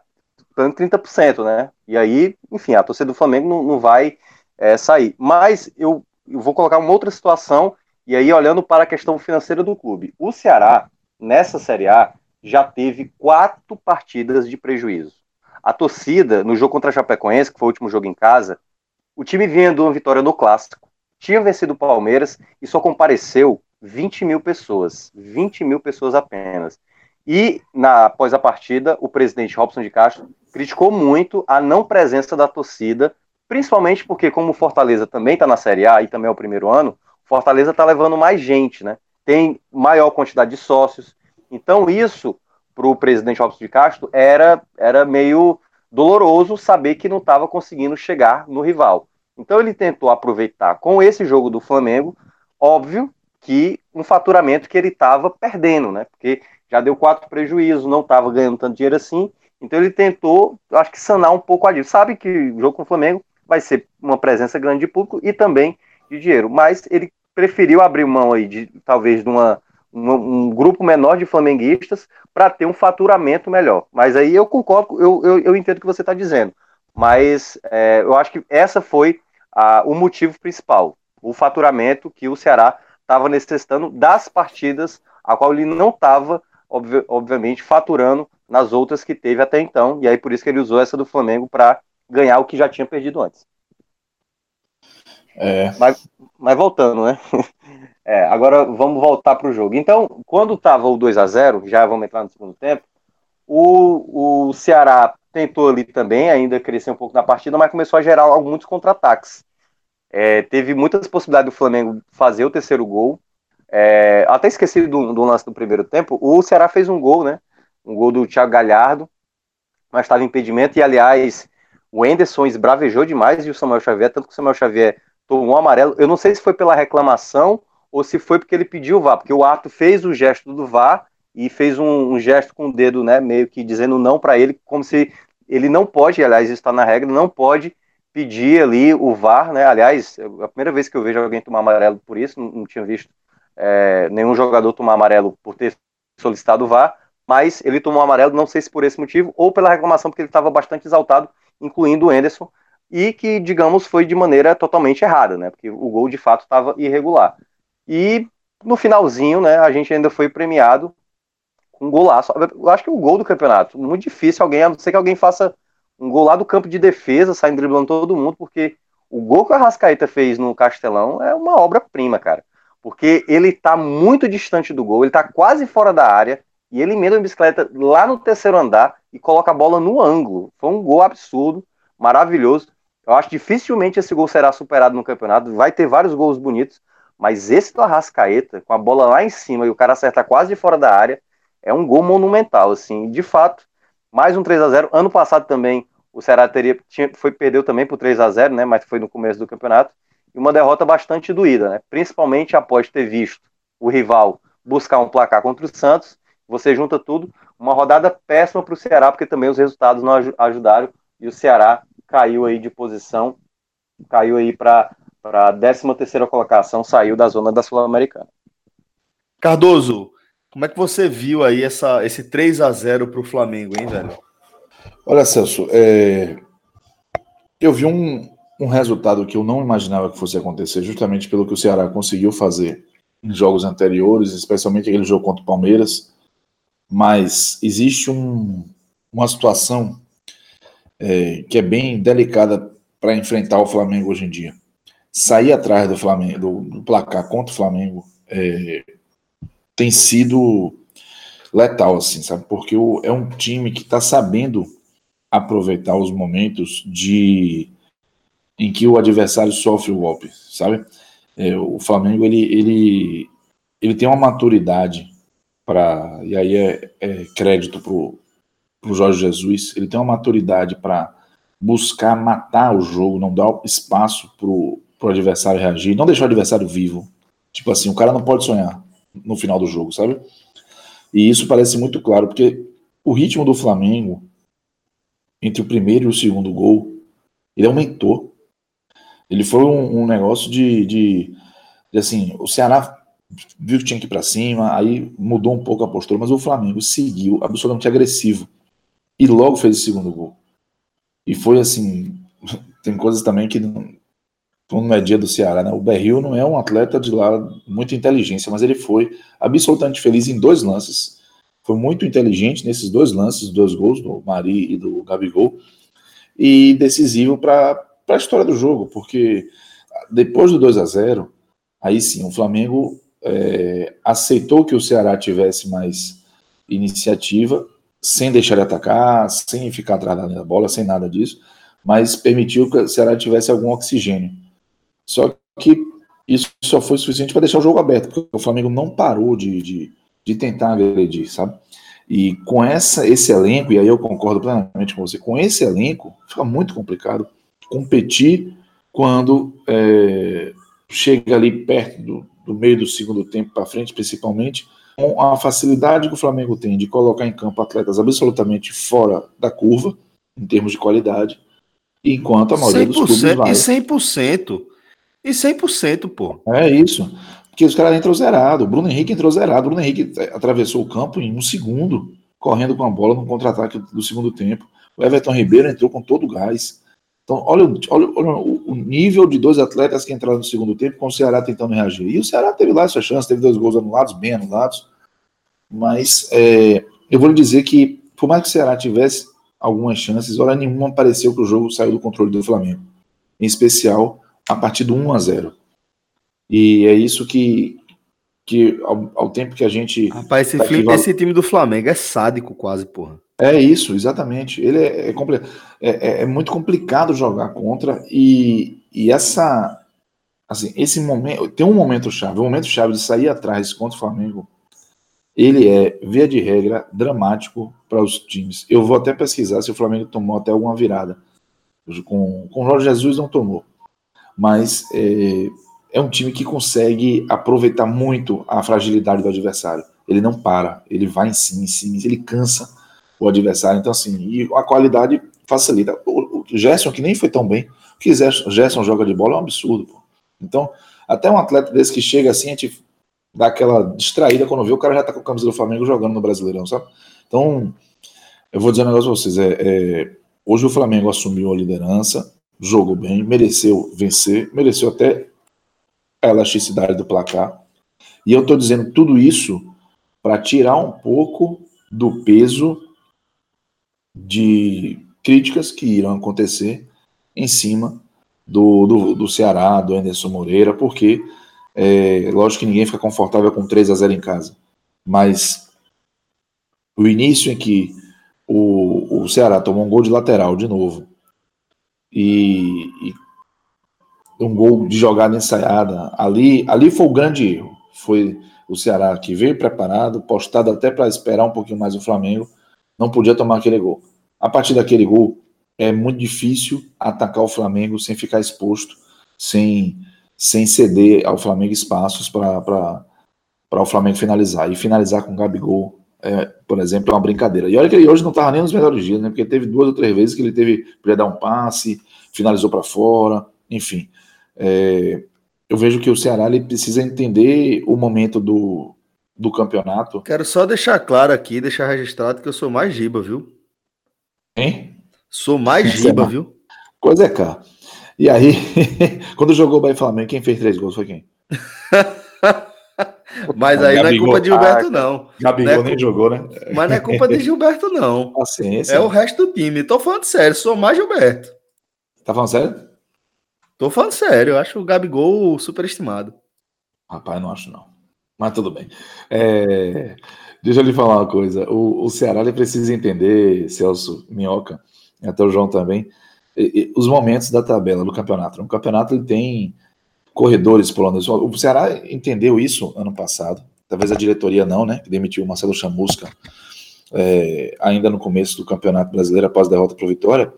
30%, né? E aí, enfim, a torcida do Flamengo não, não vai é, sair. Mas eu, eu vou colocar uma outra situação, e aí olhando para a questão financeira do clube. O Ceará, nessa Série A, já teve quatro partidas de prejuízo. A torcida, no jogo contra a Chapecoense, que foi o último jogo em casa, o time vinha de uma vitória no Clássico, tinha vencido o Palmeiras e só compareceu 20 mil pessoas. 20 mil pessoas apenas. E, na, após a partida, o presidente Robson de Castro criticou muito a não presença da torcida, principalmente porque, como o Fortaleza também está na Série A e também é o primeiro ano, Fortaleza está levando mais gente, né? Tem maior quantidade de sócios. Então, isso, para o presidente Robson de Castro, era, era meio doloroso saber que não estava conseguindo chegar no rival. Então, ele tentou aproveitar com esse jogo do Flamengo, óbvio que um faturamento que ele estava perdendo, né? Porque já deu quatro prejuízos, não estava ganhando tanto dinheiro assim. Então ele tentou, acho que sanar um pouco a dívida. Sabe que o jogo com o Flamengo vai ser uma presença grande de público e também de dinheiro, mas ele preferiu abrir mão aí de talvez de uma, uma um grupo menor de flamenguistas para ter um faturamento melhor. Mas aí eu concordo, eu, eu, eu entendo o que você está dizendo. Mas é, eu acho que essa foi a, o motivo principal, o faturamento que o Ceará estava necessitando das partidas a qual ele não estava obvi obviamente, faturando nas outras que teve até então. E aí por isso que ele usou essa do Flamengo para ganhar o que já tinha perdido antes. É. Mas, mas voltando, né? É, agora vamos voltar para o jogo. Então, quando estava o 2 a 0 já vamos entrar no segundo tempo, o, o Ceará tentou ali também, ainda crescer um pouco na partida, mas começou a gerar muitos contra-ataques. É, teve muitas possibilidades do Flamengo fazer o terceiro gol, é, até esqueci do, do, lance do primeiro tempo. O Ceará fez um gol, né? Um gol do Thiago Galhardo, mas estava impedimento. E aliás, o Enderson esbravejou demais e o Samuel Xavier, tanto que o Samuel Xavier tomou um amarelo. Eu não sei se foi pela reclamação ou se foi porque ele pediu o VAR, porque o Arthur fez o gesto do VAR e fez um, um gesto com o dedo, né? Meio que dizendo não para ele, como se ele não pode, aliás, isso está na regra, não pode pedir ali o VAR, né? Aliás, a primeira vez que eu vejo alguém tomar amarelo por isso, não, não tinha visto é, nenhum jogador tomar amarelo por ter solicitado o VAR, mas ele tomou amarelo, não sei se por esse motivo, ou pela reclamação, porque ele estava bastante exaltado, incluindo o Enderson, e que, digamos, foi de maneira totalmente errada, né? Porque o gol de fato estava irregular. E no finalzinho, né, a gente ainda foi premiado com um golaço. Eu acho que o gol do campeonato, muito difícil alguém, a não ser que alguém faça um gol lá do campo de defesa, saindo driblando todo mundo, porque o gol que o Arrascaeta fez no Castelão é uma obra-prima, cara porque ele está muito distante do gol, ele está quase fora da área, e ele emenda uma bicicleta lá no terceiro andar e coloca a bola no ângulo. Foi um gol absurdo, maravilhoso. Eu acho que dificilmente esse gol será superado no campeonato. Vai ter vários gols bonitos, mas esse do Arrascaeta, com a bola lá em cima e o cara acerta quase de fora da área, é um gol monumental, assim. De fato, mais um 3 a 0 Ano passado também o Ceará teria, tinha, foi, perdeu também por 3 a 0 né? Mas foi no começo do campeonato e uma derrota bastante doída, né? principalmente após ter visto o rival buscar um placar contra o Santos. Você junta tudo, uma rodada péssima para o Ceará, porque também os resultados não ajudaram e o Ceará caiu aí de posição, caiu aí para a 13 terceira colocação, saiu da zona da Sul-Americana. Cardoso, como é que você viu aí essa, esse 3 a 0 para o Flamengo, hein, velho? Olha, Celso, é... eu vi um, um resultado que eu não imaginava que fosse acontecer, justamente pelo que o Ceará conseguiu fazer em jogos anteriores, especialmente aquele jogo contra o Palmeiras. Mas existe um, uma situação é, que é bem delicada para enfrentar o Flamengo hoje em dia. Sair atrás do Flamengo, do, do placar contra o Flamengo, é, tem sido letal, assim, sabe? Porque o, é um time que está sabendo aproveitar os momentos de em que o adversário sofre o golpe, sabe? É, o Flamengo ele, ele, ele tem uma maturidade para e aí é, é crédito pro, pro Jorge Jesus. Ele tem uma maturidade para buscar matar o jogo, não dar espaço pro, pro adversário reagir, não deixar o adversário vivo. Tipo assim, o cara não pode sonhar no final do jogo, sabe? E isso parece muito claro, porque o ritmo do Flamengo, entre o primeiro e o segundo gol, ele aumentou. Ele foi um, um negócio de, de, de, assim, o Ceará viu que tinha que ir para cima, aí mudou um pouco a postura, mas o Flamengo seguiu absolutamente agressivo e logo fez o segundo gol. E foi assim, tem coisas também que não é dia do Ceará, né? O Berril não é um atleta de lá muita inteligência, mas ele foi absolutamente feliz em dois lances. Foi muito inteligente nesses dois lances, dois gols do Mari e do Gabigol, e decisivo para para a história do jogo, porque depois do 2 a 0 aí sim, o Flamengo é, aceitou que o Ceará tivesse mais iniciativa, sem deixar de atacar, sem ficar atrás da bola, sem nada disso, mas permitiu que o Ceará tivesse algum oxigênio. Só que isso só foi suficiente para deixar o jogo aberto, porque o Flamengo não parou de, de, de tentar agredir, sabe? E com essa, esse elenco, e aí eu concordo plenamente com você, com esse elenco, fica muito complicado competir quando é, chega ali perto do, do meio do segundo tempo para frente, principalmente, com a facilidade que o Flamengo tem de colocar em campo atletas absolutamente fora da curva, em termos de qualidade, enquanto a maioria dos clubes vai. E 100%. E 100%, pô. É isso. Porque os caras entram zerado. O Bruno Henrique entrou zerado. O Bruno Henrique atravessou o campo em um segundo, correndo com a bola no contra-ataque do segundo tempo. O Everton Ribeiro entrou com todo o gás. Então, olha, olha, olha, o nível de dois atletas que entraram no segundo tempo com o Ceará tentando reagir. E o Ceará teve lá sua chance, teve dois gols anulados, bem anulados. Mas é, eu vou lhe dizer que, por mais que o Ceará tivesse algumas chances, hora nenhuma pareceu que o jogo saiu do controle do Flamengo. Em especial a partir do 1 a 0 E é isso que, que ao, ao tempo que a gente. Rapaz, esse, tá time, esse time do Flamengo é sádico, quase, porra. É isso, exatamente. Ele é, é, é, é, muito complicado jogar contra e, e essa assim, esse momento tem um momento chave, o um momento chave de sair atrás contra o Flamengo. Ele é, via de regra, dramático para os times. Eu vou até pesquisar se o Flamengo tomou até alguma virada. Com, com o Jorge Jesus não tomou. Mas é, é um time que consegue aproveitar muito a fragilidade do adversário. Ele não para, ele vai em cima, em cima, ele cansa o adversário. Então, assim, e a qualidade facilita. O, o Gerson, que nem foi tão bem, o que Gerson, joga de bola é um absurdo. Pô. Então, até um atleta desse que chega assim, a gente dá aquela distraída quando vê o cara já tá com a camisa do Flamengo jogando no Brasileirão, sabe? Então, eu vou dizer um negócio pra vocês. É, é, hoje o Flamengo assumiu a liderança, jogou bem, mereceu vencer, mereceu até a elasticidade do placar. E eu estou dizendo tudo isso para tirar um pouco do peso de críticas que irão acontecer em cima do, do, do Ceará, do Anderson Moreira, porque é, lógico que ninguém fica confortável com 3 a 0 em casa, mas o início em que o, o Ceará tomou um gol de lateral de novo e, e um gol de jogada ensaiada, ali, ali foi o grande erro. Foi o Ceará que veio preparado, postado até para esperar um pouquinho mais o Flamengo, não podia tomar aquele gol. A partir daquele gol, é muito difícil atacar o Flamengo sem ficar exposto, sem, sem ceder ao Flamengo espaços para o Flamengo finalizar. E finalizar com o Gabigol, é, por exemplo, é uma brincadeira. E olha que ele hoje não estava nem nos melhores dias, né? Porque teve duas ou três vezes que ele teve para dar um passe, finalizou para fora, enfim. É, eu vejo que o Ceará ele precisa entender o momento do, do campeonato. Quero só deixar claro aqui, deixar registrado que eu sou mais giba, viu? Hein? Sou mais giba, viu? Coisa é cá. E aí, quando jogou o Bahia Flamengo, quem fez três gols foi quem? Mas aí Gabigol. não é culpa de Gilberto, não. Gabigol não é nem jogou, né? Mas não é culpa de Gilberto, não. Paciência. É o resto do time. Tô falando sério, sou mais Gilberto. Tá falando sério? Tô falando sério, eu acho o Gabigol superestimado. Rapaz, não acho não. Mas tudo bem. É, deixa eu lhe falar uma coisa. O, o Ceará ele precisa entender, Celso Minhoca, até o João também, e, e, os momentos da tabela do campeonato. No campeonato ele tem corredores poloneses. O Ceará entendeu isso ano passado. Talvez a diretoria não, né? Que demitiu o Marcelo Chamusca é, ainda no começo do campeonato brasileiro após a derrota para o Vitória.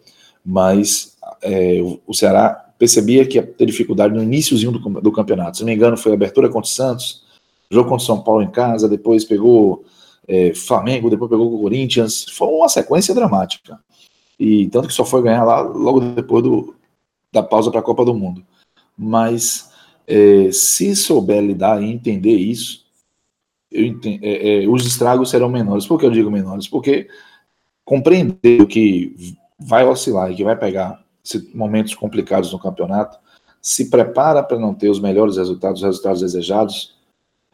Mas é, o Ceará percebia que ia ter dificuldade no iníciozinho do, do campeonato. Se não me engano, foi abertura contra o Santos, jogo contra o São Paulo em casa, depois pegou é, Flamengo, depois pegou o Corinthians. Foi uma sequência dramática. E tanto que só foi ganhar lá logo depois do, da pausa para a Copa do Mundo. Mas é, se souber lidar e entender isso, entendo, é, é, os estragos serão menores. Por que eu digo menores? Porque compreender que vai oscilar e que vai pegar momentos complicados no campeonato, se prepara para não ter os melhores resultados, os resultados desejados,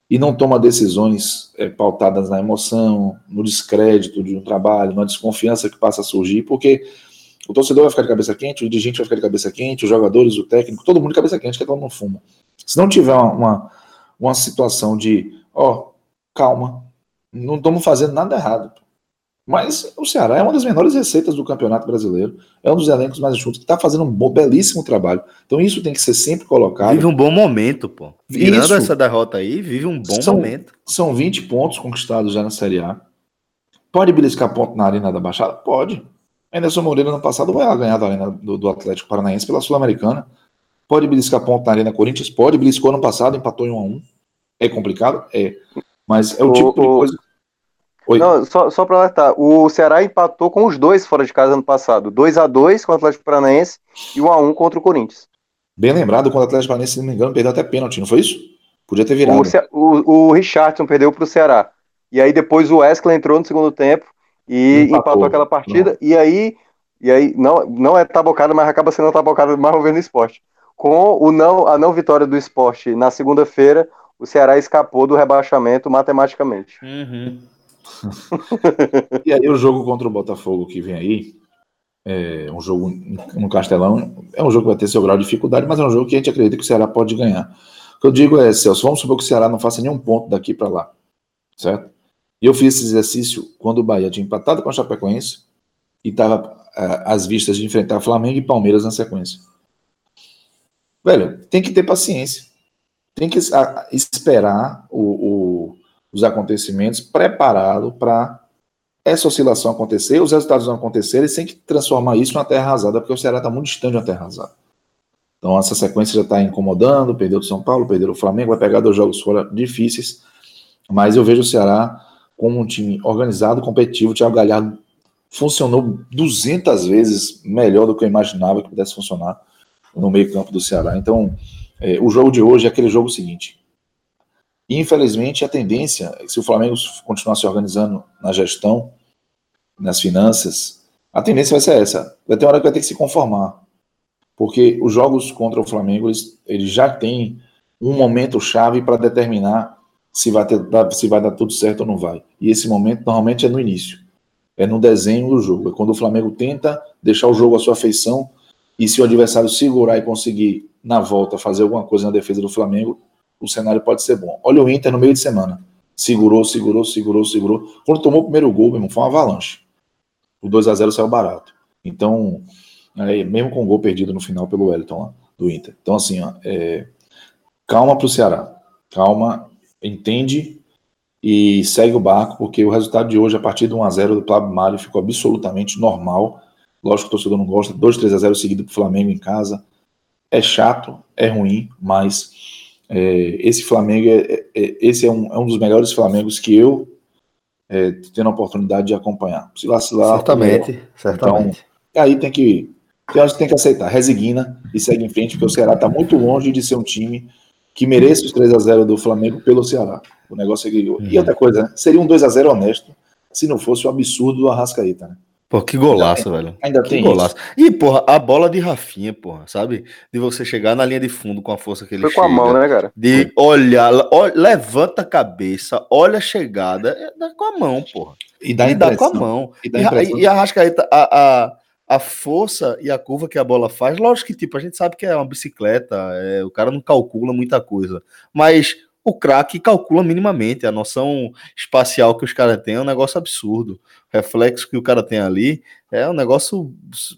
e não toma decisões é, pautadas na emoção, no descrédito de um trabalho, na desconfiança que passa a surgir, porque o torcedor vai ficar de cabeça quente, o dirigente vai ficar de cabeça quente, os jogadores, o técnico, todo mundo de cabeça quente, que é todo mundo fuma. Se não tiver uma, uma, uma situação de, ó, calma, não estamos fazendo nada errado. Mas o Ceará é uma das menores receitas do Campeonato Brasileiro, é um dos elencos mais enxutos, que está fazendo um bom, belíssimo trabalho. Então isso tem que ser sempre colocado. Vive um bom momento, pô. Virando isso, essa derrota aí, vive um bom são, momento. São 20 pontos conquistados já na Série A. Pode beliscar ponto na Arena da Baixada? Pode. Anderson Moreira no passado vai ganhar da Arena do, do Atlético Paranaense pela Sul-Americana. Pode beliscar ponto na Arena Corinthians? Pode. Beliscou no passado, empatou em 1 a 1 É complicado? É. Mas é o, o tipo de coisa Oi. Não, só, só para alertar, o Ceará empatou com os dois fora de casa ano passado. 2 a 2 com o Atlético Paranaense e 1 a 1 contra o Corinthians. Bem lembrado, quando o Atlético Paranaense, se não me engano, perdeu até pênalti, não foi isso? Podia ter virado. O, o, o Richardson perdeu para o Ceará. E aí depois o Wesley entrou no segundo tempo e empatou, empatou aquela partida. Não. E aí, e aí não, não é tabocada, mas acaba sendo tabocada mais uma vez no esporte. Com o não, a não vitória do esporte na segunda-feira, o Ceará escapou do rebaixamento matematicamente. Uhum. e aí o jogo contra o Botafogo que vem aí, é um jogo no Castelão, é um jogo que vai ter seu grau de dificuldade, mas é um jogo que a gente acredita que o Ceará pode ganhar. O que eu digo é, Celso, vamos supor que o Ceará não faça nenhum ponto daqui para lá, certo? E eu fiz esse exercício quando o Bahia tinha empatado com a Chapecoense e estava é, às vistas de enfrentar Flamengo e Palmeiras na sequência. Velho, tem que ter paciência. Tem que esperar o, o os acontecimentos, preparado para essa oscilação acontecer, os resultados não acontecerem, sem que transformar isso numa terra arrasada, porque o Ceará está muito distante de uma terra arrasada. Então essa sequência já está incomodando, perdeu do São Paulo, perdeu o Flamengo, vai pegar dois jogos fora difíceis, mas eu vejo o Ceará como um time organizado, competitivo, o Thiago Galhardo funcionou 200 vezes melhor do que eu imaginava que pudesse funcionar no meio campo do Ceará. Então, é, o jogo de hoje é aquele jogo seguinte, infelizmente, a tendência, se o Flamengo continuar se organizando na gestão, nas finanças, a tendência vai ser essa. Vai ter uma hora que vai ter que se conformar. Porque os jogos contra o Flamengo, eles, eles já têm um momento chave para determinar se vai, ter, se vai dar tudo certo ou não vai. E esse momento normalmente é no início. É no desenho do jogo. É quando o Flamengo tenta deixar o jogo à sua feição e se o adversário segurar e conseguir, na volta, fazer alguma coisa na defesa do Flamengo, o cenário pode ser bom. Olha o Inter no meio de semana. Segurou, segurou, segurou, segurou. Quando tomou o primeiro gol, meu irmão, foi uma avalanche. O 2 a 0 saiu barato. Então, é, mesmo com o gol perdido no final pelo Wellington lá, do Inter. Então, assim, ó, é, calma pro Ceará. Calma, entende e segue o barco, porque o resultado de hoje, a partir do 1x0 do Pablo Mário, ficou absolutamente normal. Lógico que o torcedor não gosta. 2 3 a 0 seguido pro Flamengo em casa. É chato, é ruim, mas é, esse Flamengo, é, é, é, esse é um, é um dos melhores Flamengos que eu é, tendo a oportunidade de acompanhar. Se vacilar. Certamente, então, certamente. Aí tem que, tem, tem que aceitar, resigna e segue em frente, porque o Ceará está muito longe de ser um time que mereça os 3 a 0 do Flamengo pelo Ceará. O negócio é que. Uhum. E outra coisa, né? seria um 2 a 0 honesto se não fosse o absurdo do Arrascaíta, né? Pô, que golaço, ainda, velho. Ainda que tem golaço. Isso. E, porra, a bola de Rafinha, porra, sabe? De você chegar na linha de fundo com a força que ele Foi com chega, a mão, né, cara? De olhar, olha, levanta a cabeça, olha a chegada, é, dá com a mão, porra. E dá, e dá com a mão. E, dá e, e a Rascaeta, a, a, a força e a curva que a bola faz, lógico que, tipo, a gente sabe que é uma bicicleta, é, o cara não calcula muita coisa, mas o craque calcula minimamente. A noção espacial que os caras têm é um negócio absurdo. O reflexo que o cara tem ali é um negócio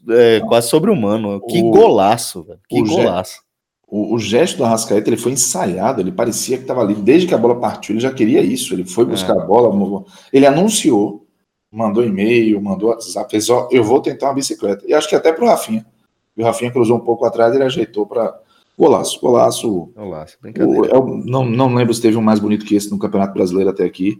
é, quase sobre-humano. Que o, golaço, velho. Que o golaço. o, o, gesto do Arrascaeta ele foi ensaiado, ele parecia que estava ali. Desde que a bola partiu, ele já queria isso. Ele foi buscar é. a bola, ele anunciou, mandou e-mail, mandou WhatsApp, fez, ó, eu vou tentar uma bicicleta. E acho que até para o Rafinha. O Rafinha cruzou um pouco atrás, ele ajeitou para Golaço, golaço. Golaço, o, é o, não, não lembro se teve um mais bonito que esse no Campeonato Brasileiro até aqui.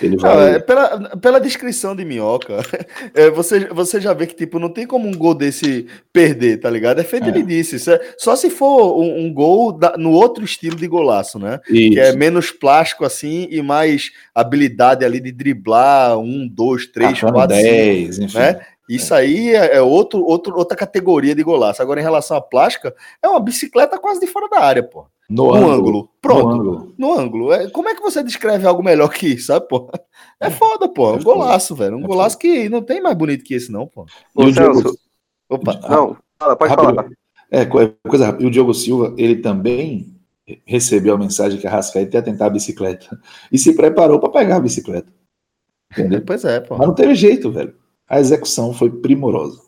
Ele vai... É, pela, pela descrição de Minhoca, é, você, você já vê que tipo, não tem como um gol desse perder, tá ligado? É feito é. ele disse. É, só se for um, um gol da, no outro estilo de golaço, né? Isso. Que é menos plástico assim e mais habilidade ali de driblar um, dois, três, quatro, dez, cinco, enfim. Né? Isso aí é, é outro, outro, outra categoria de golaço. Agora, em relação à plástica, é uma bicicleta quase de fora da área, pô. No, no ângulo. ângulo. Pronto. No ângulo. No ângulo. É, como é que você descreve algo melhor que isso, sabe, pô? É foda, pô. É um golaço, velho. Um é golaço que não tem mais bonito que esse, não, pô. E o Diogo... Opa. Não, fala, pode rápido. falar. É, coisa rápida. E o Diogo Silva, ele também recebeu a mensagem que a Rascaeta ia tentar a bicicleta e se preparou para pegar a bicicleta. Entendeu? Pois é, pô. Mas não teve jeito, velho. A execução foi primorosa.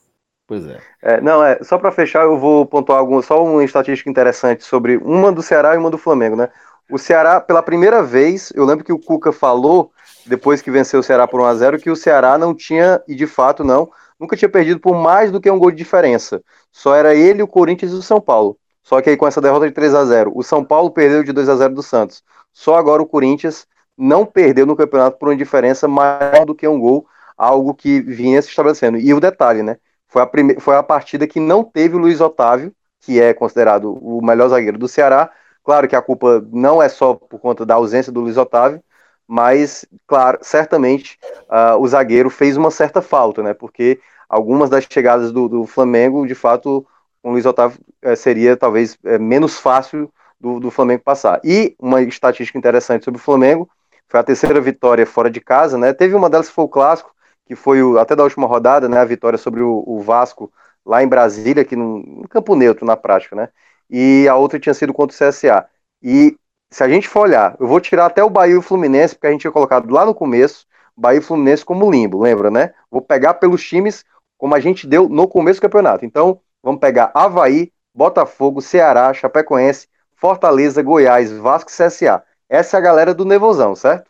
Pois é. é não, é, só para fechar, eu vou pontuar algum, só uma estatística interessante sobre uma do Ceará e uma do Flamengo, né? O Ceará, pela primeira vez, eu lembro que o Cuca falou, depois que venceu o Ceará por 1x0, que o Ceará não tinha, e de fato não, nunca tinha perdido por mais do que um gol de diferença. Só era ele, o Corinthians e o São Paulo. Só que aí com essa derrota de 3 a 0 o São Paulo perdeu de 2 a 0 do Santos. Só agora o Corinthians não perdeu no campeonato por uma diferença maior do que um gol, algo que vinha se estabelecendo. E o detalhe, né? Foi a, prime... foi a partida que não teve o Luiz Otávio, que é considerado o melhor zagueiro do Ceará. Claro que a culpa não é só por conta da ausência do Luiz Otávio, mas, claro, certamente uh, o zagueiro fez uma certa falta, né? Porque algumas das chegadas do, do Flamengo, de fato, com o Luiz Otávio é, seria talvez é, menos fácil do, do Flamengo passar. E uma estatística interessante sobre o Flamengo foi a terceira vitória fora de casa, né? Teve uma delas que foi o clássico, que foi o, até da última rodada, né? A vitória sobre o, o Vasco lá em Brasília, no, no, campo neutro na prática, né? E a outra tinha sido contra o CSA. E se a gente for olhar, eu vou tirar até o Bahia e o Fluminense, porque a gente tinha colocado lá no começo Bahia e Fluminense como limbo, lembra, né? Vou pegar pelos times como a gente deu no começo do campeonato. Então, Vamos pegar Havaí, Botafogo, Ceará, Chapecoense, Fortaleza, Goiás, Vasco e CSA. Essa é a galera do Nevozão, certo?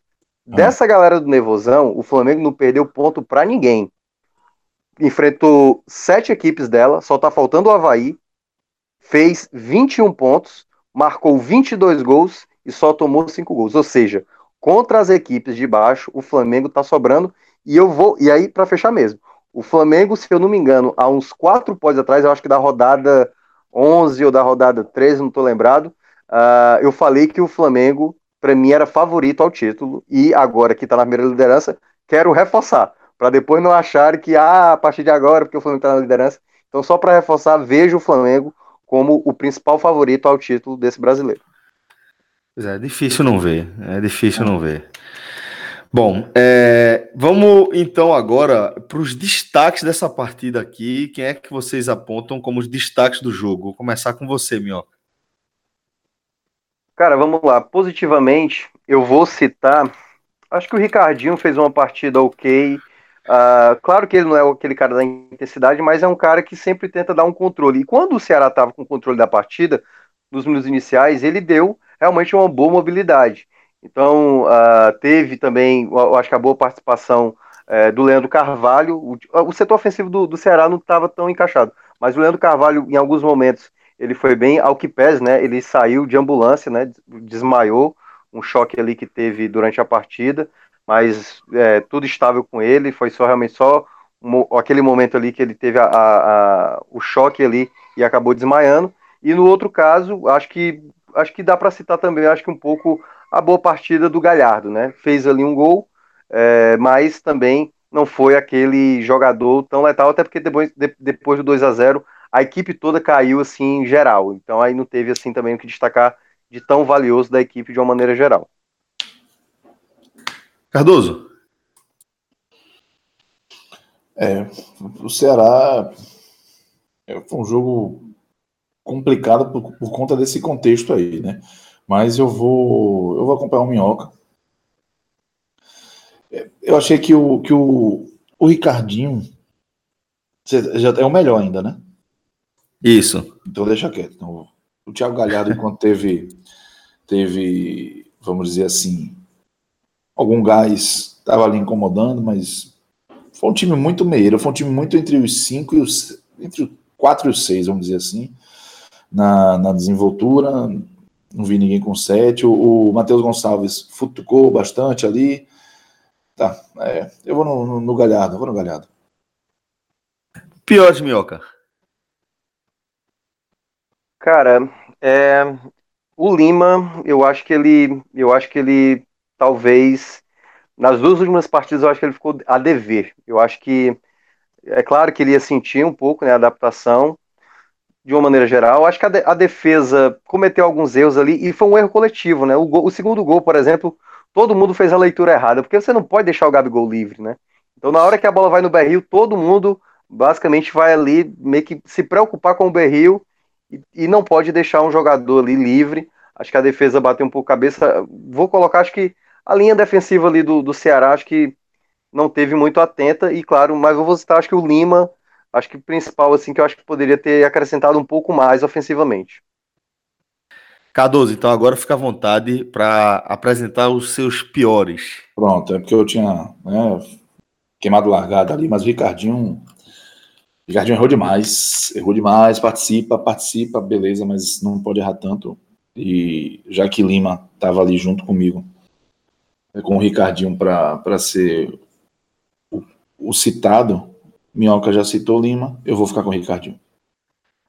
Ah. Dessa galera do Nevozão, o Flamengo não perdeu ponto para ninguém. Enfrentou sete equipes dela, só tá faltando o Havaí. Fez 21 pontos, marcou 22 gols e só tomou 5 gols. Ou seja, contra as equipes de baixo, o Flamengo tá sobrando. E eu vou. E aí, para fechar mesmo, o Flamengo, se eu não me engano, há uns quatro pódios atrás, eu acho que da rodada 11 ou da rodada 13, não estou lembrado, uh, eu falei que o Flamengo, para mim, era favorito ao título, e agora que está na primeira liderança, quero reforçar, para depois não acharem que, ah, a partir de agora, porque o Flamengo está na liderança. Então, só para reforçar, vejo o Flamengo como o principal favorito ao título desse brasileiro. É difícil não ver, é difícil não ver. Bom, é, vamos então agora para os destaques dessa partida aqui. Quem é que vocês apontam como os destaques do jogo? Vou começar com você, Minhoca. Cara, vamos lá. Positivamente, eu vou citar. Acho que o Ricardinho fez uma partida ok. Uh, claro que ele não é aquele cara da intensidade, mas é um cara que sempre tenta dar um controle. E quando o Ceará estava com o controle da partida, nos minutos iniciais, ele deu realmente uma boa mobilidade. Então, uh, teve também, eu acho que a boa participação uh, do Leandro Carvalho. O, o setor ofensivo do, do Ceará não estava tão encaixado, mas o Leandro Carvalho, em alguns momentos, ele foi bem ao que pés, né? Ele saiu de ambulância, né? Desmaiou, um choque ali que teve durante a partida, mas é, tudo estável com ele. Foi só realmente só um, aquele momento ali que ele teve a, a, a, o choque ali e acabou desmaiando. E no outro caso, acho que acho que dá para citar também, acho que um pouco a boa partida do Galhardo, né? Fez ali um gol, é, mas também não foi aquele jogador tão letal, até porque depois, de, depois do 2 a 0 a equipe toda caiu assim em geral. Então aí não teve assim também o que destacar de tão valioso da equipe de uma maneira geral. Cardoso. É, o Ceará é, foi um jogo complicado por, por conta desse contexto aí, né? Mas eu vou, eu vou acompanhar o Minhoca. Eu achei que o, que o, o Ricardinho já é o melhor ainda, né? Isso. Então deixa quieto. Então, o Thiago Galhardo, enquanto teve, teve, vamos dizer assim, algum gás, estava ali incomodando, mas foi um time muito meio, foi um time muito entre os cinco e os entre quatro e os seis, vamos dizer assim, na, na desenvoltura, não vi ninguém com sete. O, o Matheus Gonçalves futucou bastante ali. Tá, é, eu vou no, no, no Galhardo, vou no Galhardo. Pior de minhoca. Cara, é, o Lima, eu acho que ele, eu acho que ele talvez nas duas últimas partidas eu acho que ele ficou a dever. Eu acho que é claro que ele ia sentir um pouco, né, a adaptação, de uma maneira geral. Acho que a, de, a, defesa cometeu alguns erros ali e foi um erro coletivo, né? O, gol, o, segundo gol, por exemplo, todo mundo fez a leitura errada, porque você não pode deixar o Gabigol livre, né? Então, na hora que a bola vai no berril, todo mundo basicamente vai ali meio que se preocupar com o berril e, e não pode deixar um jogador ali livre. Acho que a defesa bateu um pouco cabeça. Vou colocar, acho que a linha defensiva ali do, do Ceará, acho que não teve muito atenta. E claro, mas eu vou citar, acho que o Lima, acho que o principal, assim, que eu acho que poderia ter acrescentado um pouco mais ofensivamente. Cardoso, então agora fica à vontade para apresentar os seus piores. Pronto, é porque eu tinha né, queimado largada ali, mas o Ricardinho. Ricardinho errou demais, errou demais, participa, participa, beleza, mas não pode errar tanto. E já que Lima estava ali junto comigo, né, com o Ricardinho para ser o, o citado, Minhoca já citou Lima, eu vou ficar com o Ricardinho.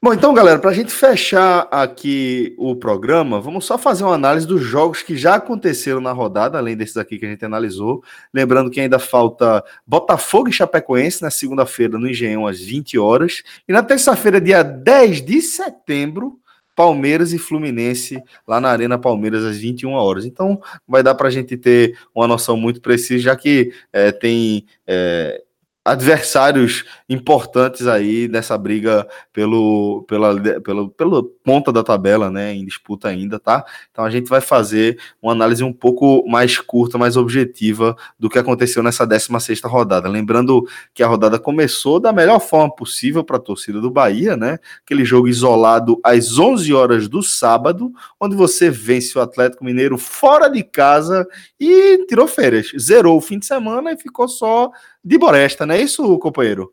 Bom, então, galera, para a gente fechar aqui o programa, vamos só fazer uma análise dos jogos que já aconteceram na rodada, além desses aqui que a gente analisou. Lembrando que ainda falta Botafogo e Chapecoense na segunda-feira no Engenhão às 20 horas. E na terça-feira, dia 10 de setembro, Palmeiras e Fluminense lá na Arena Palmeiras às 21 horas. Então, vai dar para a gente ter uma noção muito precisa, já que é, tem. É, adversários importantes aí nessa briga pelo, pela, pelo, pela ponta da tabela, né, em disputa ainda, tá? Então a gente vai fazer uma análise um pouco mais curta, mais objetiva do que aconteceu nessa 16ª rodada. Lembrando que a rodada começou da melhor forma possível para a torcida do Bahia, né? Aquele jogo isolado às 11 horas do sábado, onde você vence o Atlético Mineiro fora de casa e tirou férias, zerou o fim de semana e ficou só de Boresta, não é isso, companheiro?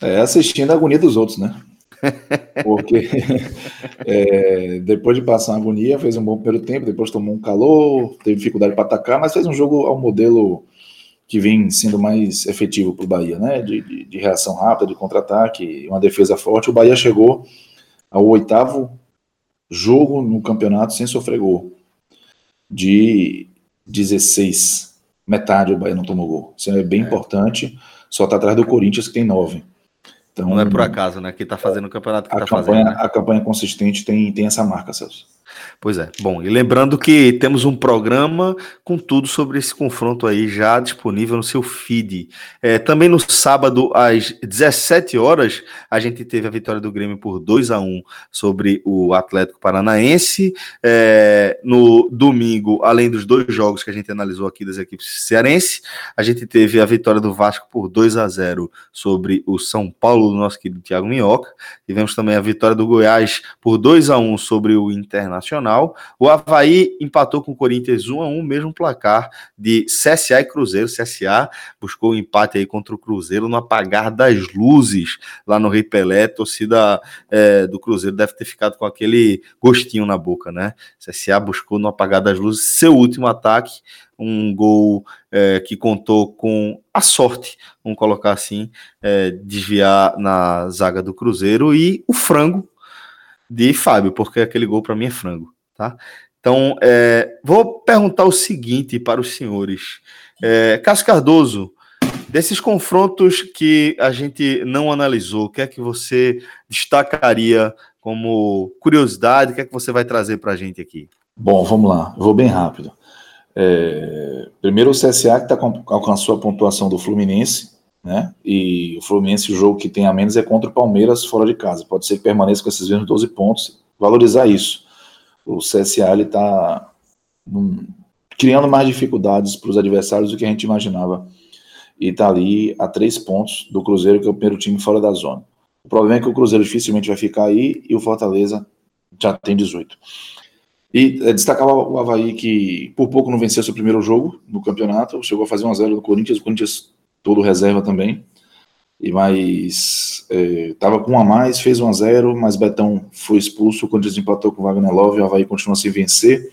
É, assistindo a agonia dos outros, né? Porque é, depois de passar a agonia, fez um bom primeiro tempo, depois tomou um calor, teve dificuldade para atacar, mas fez um jogo ao modelo que vem sendo mais efetivo para o Bahia, né? De, de, de, reação rápida, de contra-ataque, uma defesa forte. O Bahia chegou ao oitavo jogo no campeonato sem sofrer gol, de 16 metade o Bahia não tomou gol. Isso é bem é. importante. Só está atrás do Corinthians, que tem nove. Então, não é por acaso, né? Que está fazendo o campeonato que está fazendo. Né? A campanha consistente tem, tem essa marca, Celso. Pois é. Bom, e lembrando que temos um programa com tudo sobre esse confronto aí já disponível no seu feed. É, também no sábado, às 17 horas, a gente teve a vitória do Grêmio por 2 a 1 sobre o Atlético Paranaense. É, no domingo, além dos dois jogos que a gente analisou aqui das equipes cearense, a gente teve a vitória do Vasco por 2 a 0 sobre o São Paulo, do nosso querido Thiago Minhoca. Tivemos também a vitória do Goiás por 2 a 1 sobre o Internacional Nacional. O Havaí empatou com o Corinthians 1 a 1 mesmo placar de CSA e Cruzeiro. CSA buscou o um empate aí contra o Cruzeiro no apagar das luzes lá no Rei Pelé. A torcida é, do Cruzeiro deve ter ficado com aquele gostinho na boca, né? CSA buscou no apagar das luzes seu último ataque um gol é, que contou com a sorte, vamos colocar assim, é, desviar na zaga do Cruzeiro e o frango de Fábio, porque aquele gol para mim é frango, tá? Então, é, vou perguntar o seguinte para os senhores. É, Cássio Cardoso, desses confrontos que a gente não analisou, o que é que você destacaria como curiosidade? O que é que você vai trazer para a gente aqui? Bom, vamos lá, eu vou bem rápido. É, primeiro, o CSA que tá, alcançou a pontuação do Fluminense, né? E o Fluminense, o jogo que tem a menos é contra o Palmeiras fora de casa. Pode ser que permaneça com esses mesmos 12 pontos, valorizar isso. O CSA ele está criando mais dificuldades para os adversários do que a gente imaginava. E está ali a três pontos do Cruzeiro, que é o primeiro time fora da zona. O problema é que o Cruzeiro dificilmente vai ficar aí e o Fortaleza já tem 18. E é, destacava o Havaí que por pouco não venceu seu primeiro jogo no campeonato, chegou a fazer 1x0 no Corinthians, o Corinthians todo reserva também. E mais estava é, com um a mais, fez 1 a 0, mas Betão foi expulso, quando empatou com Wagner Love, o Havaí continua sem vencer.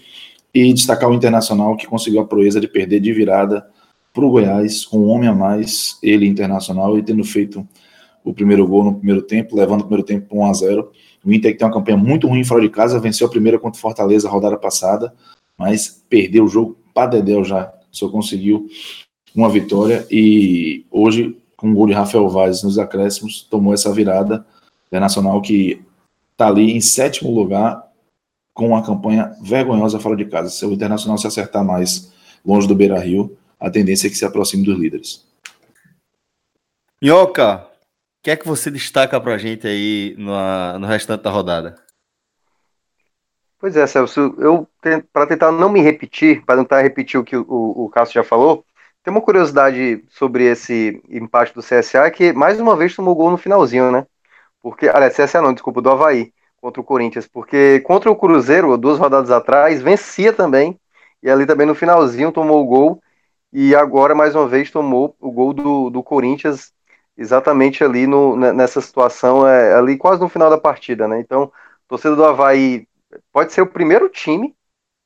E destacar o Internacional que conseguiu a proeza de perder de virada para o Goiás, com um homem a mais, ele Internacional, e tendo feito o primeiro gol no primeiro tempo, levando o primeiro tempo para 1 a 0. O Inter que tem uma campanha muito ruim fora de casa, venceu a primeira contra o Fortaleza rodada passada, mas perdeu o jogo para Dedéu já, só conseguiu uma vitória e hoje, com o gol de Rafael Vaz nos acréscimos, tomou essa virada internacional que está ali em sétimo lugar com uma campanha vergonhosa fora de casa. Se o Internacional se acertar mais longe do Beira Rio, a tendência é que se aproxime dos líderes. Minhoca, o que é que você destaca para a gente aí no, no restante da rodada? Pois é, Celso, eu para tentar não me repetir, para tentar repetir o que o, o, o Cássio já falou, tem uma curiosidade sobre esse empate do CSA que mais uma vez tomou gol no finalzinho, né? Porque, aliás, CSA não, desculpa, do Havaí contra o Corinthians, porque contra o Cruzeiro, duas rodadas atrás, vencia também, e ali também no finalzinho tomou o gol, e agora mais uma vez tomou o gol do, do Corinthians exatamente ali no, nessa situação, é, ali quase no final da partida, né? Então, torcida do Havaí pode ser o primeiro time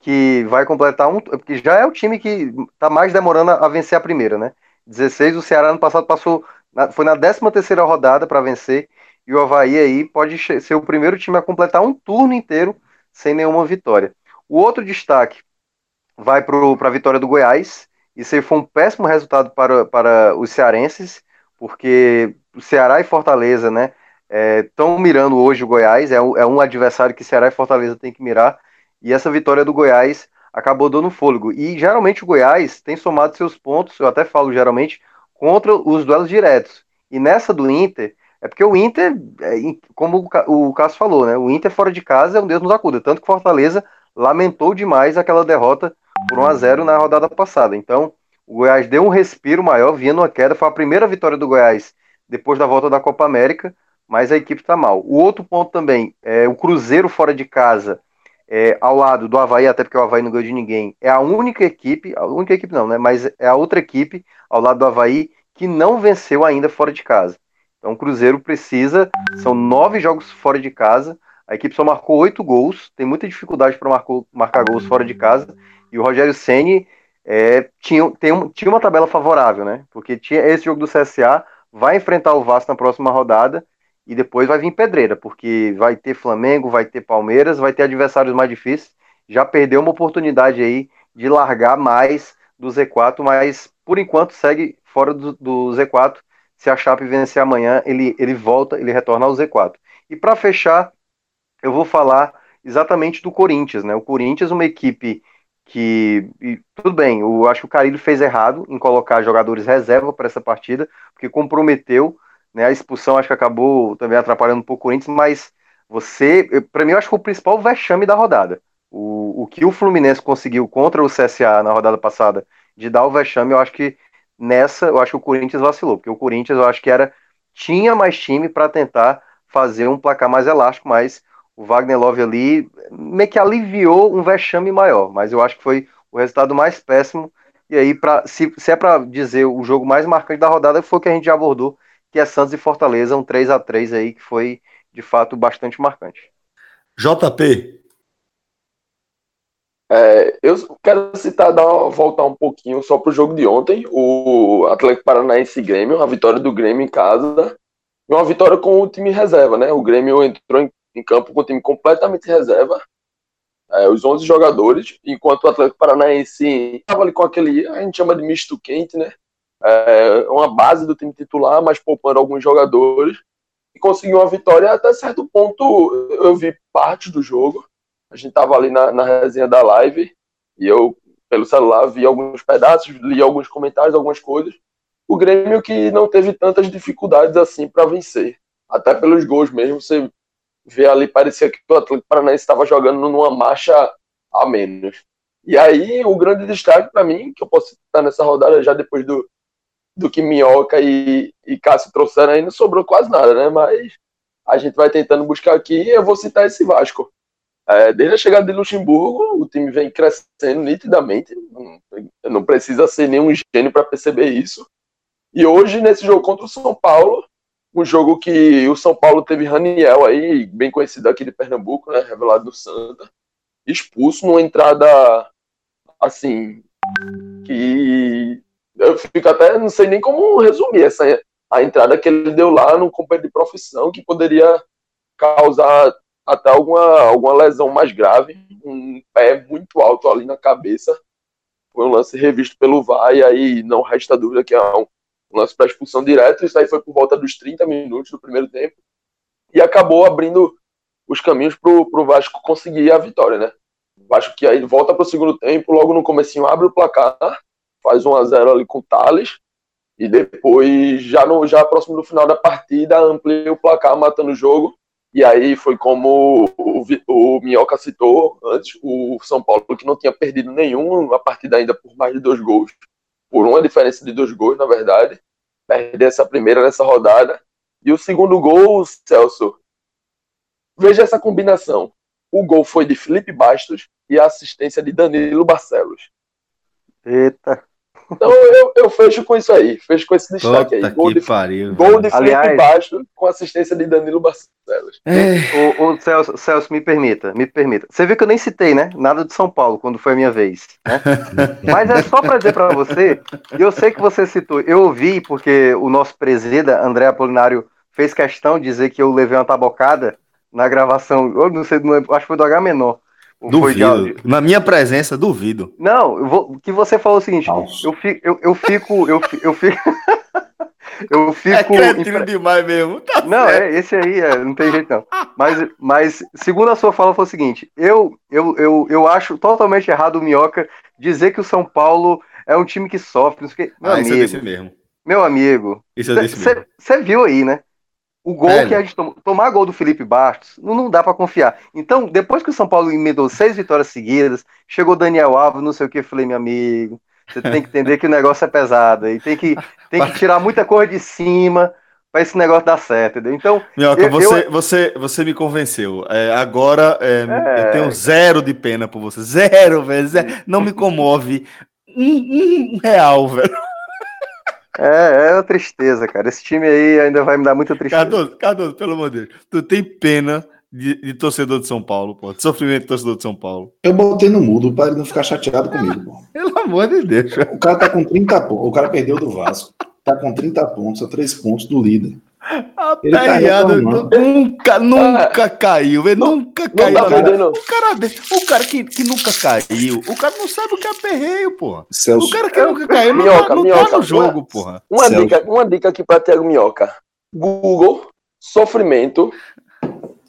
que vai completar um. Porque já é o time que está mais demorando a vencer a primeira, né? 16, o Ceará no passado passou. Foi na 13 terceira rodada para vencer. E o Havaí aí pode ser o primeiro time a completar um turno inteiro sem nenhuma vitória. O outro destaque vai para a vitória do Goiás. Isso aí foi um péssimo resultado para, para os cearenses, porque o Ceará e Fortaleza, né? Estão é, mirando hoje o Goiás, é um, é um adversário que Ceará e Fortaleza tem que mirar. E essa vitória do Goiás acabou dando fôlego. E geralmente o Goiás tem somado seus pontos, eu até falo geralmente, contra os duelos diretos. E nessa do Inter, é porque o Inter, é, como o Cássio falou, né? O Inter fora de casa é um Deus nos acuda. Tanto que Fortaleza lamentou demais aquela derrota por 1 a 0 na rodada passada. Então, o Goiás deu um respiro maior, vinha numa queda. Foi a primeira vitória do Goiás depois da volta da Copa América, mas a equipe está mal. O outro ponto também é o Cruzeiro fora de casa é, ao lado do Havaí, até porque o Havaí não ganhou de ninguém, é a única equipe, a única equipe não, né? Mas é a outra equipe ao lado do Havaí que não venceu ainda fora de casa. Então o Cruzeiro precisa, são nove jogos fora de casa, a equipe só marcou oito gols, tem muita dificuldade para marcar gols fora de casa, e o Rogério Ceni é, tinha, tem, tinha uma tabela favorável, né? Porque tinha esse jogo do CSA, vai enfrentar o Vasco na próxima rodada, e depois vai vir pedreira, porque vai ter Flamengo, vai ter Palmeiras, vai ter adversários mais difíceis. Já perdeu uma oportunidade aí de largar mais do Z4, mas por enquanto segue fora do, do Z4. Se a Chape vencer amanhã, ele, ele volta, ele retorna ao Z4. E para fechar, eu vou falar exatamente do Corinthians, né? O Corinthians, uma equipe que e, tudo bem, eu acho que o Carilho fez errado em colocar jogadores reserva para essa partida, porque comprometeu né? A expulsão acho que acabou também atrapalhando um pouco o Corinthians, mas você, para mim, eu acho que o principal vexame da rodada. O, o que o Fluminense conseguiu contra o CSA na rodada passada de dar o vexame, eu acho que nessa, eu acho que o Corinthians vacilou, porque o Corinthians eu acho que era tinha mais time para tentar fazer um placar mais elástico, mas o Wagner Love ali meio que aliviou um vexame maior, mas eu acho que foi o resultado mais péssimo. E aí, pra, se, se é para dizer o jogo mais marcante da rodada, foi o que a gente já abordou, que é Santos e Fortaleza, um 3 a 3 aí que foi de fato bastante marcante. JP. É, eu quero citar, dar uma, voltar um pouquinho só para o jogo de ontem, o Atlético Paranaense Grêmio, a vitória do Grêmio em casa, e uma vitória com o time reserva, né? O Grêmio entrou em, em campo com o time completamente reserva, é, os 11 jogadores, enquanto o Atlético Paranaense estava ali com aquele, a gente chama de misto quente, né? É, uma base do time titular, mas poupando alguns jogadores e conseguiu uma vitória até certo ponto. Eu vi parte do jogo, a gente estava ali na, na resenha da live e eu, pelo celular, vi alguns pedaços, li alguns comentários, algumas coisas. O Grêmio que não teve tantas dificuldades assim para vencer, até pelos gols mesmo. Você vê ali, parecia que o Atlético Paranaense estava jogando numa marcha a menos. E aí, o grande destaque para mim, que eu posso estar nessa rodada já depois do, do que Minhoca e, e Cássio trouxeram aí, não sobrou quase nada, né? Mas a gente vai tentando buscar aqui e eu vou citar esse Vasco. É, desde a chegada de Luxemburgo, o time vem crescendo nitidamente. Não, não precisa ser nenhum gênio para perceber isso. E hoje, nesse jogo contra o São Paulo, um jogo que o São Paulo teve Raniel aí, bem conhecido aqui de Pernambuco, né? Revelado do Santa, expulso numa entrada assim que eu fico até, não sei nem como resumir essa a entrada que ele deu lá no companheiro de profissão, que poderia causar até alguma, alguma lesão mais grave, um pé muito alto ali na cabeça. Foi um lance revisto pelo VAR, e aí não resta dúvida que é um, lance para expulsão direto. Isso aí foi por volta dos 30 minutos do primeiro tempo, e acabou abrindo os caminhos para o Vasco conseguir a vitória, né? O Vasco que aí volta para o segundo tempo, logo no comecinho abre o placar, faz 1 a 0 ali com o Thales, e depois, já, no, já próximo do final da partida, amplia o placar, matando o jogo, E aí foi como o, o, o Minhoca citou antes, o São Paulo que não tinha perdido nenhum a partida ainda por mais de dois gols, por uma diferença de dois gols, na verdade. Perder essa primeira nessa rodada. E o segundo gol, Celso. Veja essa combinação. O gol foi de Felipe Bastos e a assistência de Danilo Barcelos. Eita. Então eu, eu fecho com isso aí, fecho com esse destaque Puta aí. Gol que de, pariu. gol de Felipe Aliás- Bastos com assistência de Danilo Barcelos. É, O, o Celso, Celso, me permita, me permita. Você viu que eu nem citei, né? Nada de São Paulo quando foi a minha vez. Né? Mas é só para dizer para você, e eu sei que você citou, eu ouvi porque o nosso presida, André Apolinário, fez questão de dizer que eu levei uma tabocada na gravação, eu não sei, não lembro, acho que foi do H menor. De duvido. Na minha presença, duvido. Não, eu vou, que você falou o seguinte, eu fico, eu, eu fico, eu, eu fico, eu fico, É impre- demais mesmo. Tá não, certo. é, esse aí é, não tem jeito não. Mas, mas segundo a sua fala, foi o seguinte: eu, eu, eu, eu acho totalmente errado o Minhoca dizer que o São Paulo é um time que sofre. não sei o. Meu Ah, isso eu disse amigo, mesmo. meu amigo, Isso eu disse mesmo. você viu aí, né? O gol Velho. que a gente tomou, tomar gol do Felipe Bastos, não, não dá pra confiar. Então, depois que o São Paulo emendou seis vitórias seguidas, chegou Daniel Alves, não sei o que, eu falei, meu amigo, você tem que entender que o negócio é pesado e tem que, tem que tirar muita coisa de cima pra esse negócio dar certo, entendeu? Então, Minhoca, eu- você, você, você me convenceu. É, agora é, É. eu tenho zero de pena por você. Zero, velho. zero. Não me comove. Um, um real, velho. É, é uma tristeza, cara. Esse time aí ainda vai me dar muita tristeza. Cardoso, Cardoso, pelo amor de Deus. Tu tem pena de, de torcedor de São Paulo, pô. De sofrimento de torcedor de São Paulo. Eu botei no mudo para ele não ficar chateado comigo, pô. Pelo amor de Deus. O cara tá com 30 pontos. O cara perdeu do Vasco. Tá com 30 pontos, a 3 pontos do líder. Ele tá Aperreado, reclamando. nunca, nunca caiu, velho. Nunca Não caiu. tá vida. perdendo. O cara, desse- o cara que, que nunca caiu, o cara não sabe o que é perreio, porra. Celso, O cara que nunca caiu não, Minhoca, tá, não minhoca, tá no jogo, uma- porra. Uma Celso. dica, uma dica aqui para Thiago Minhoca. Google, sofrimento,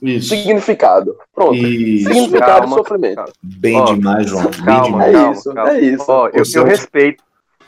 isso. significado. Pronto. Isso. Significado Calma, sofrimento. Bem Ó, demais, João. Bem calma, É demais. calma, isso, calma. é isso. Ó, eu, eu respeito.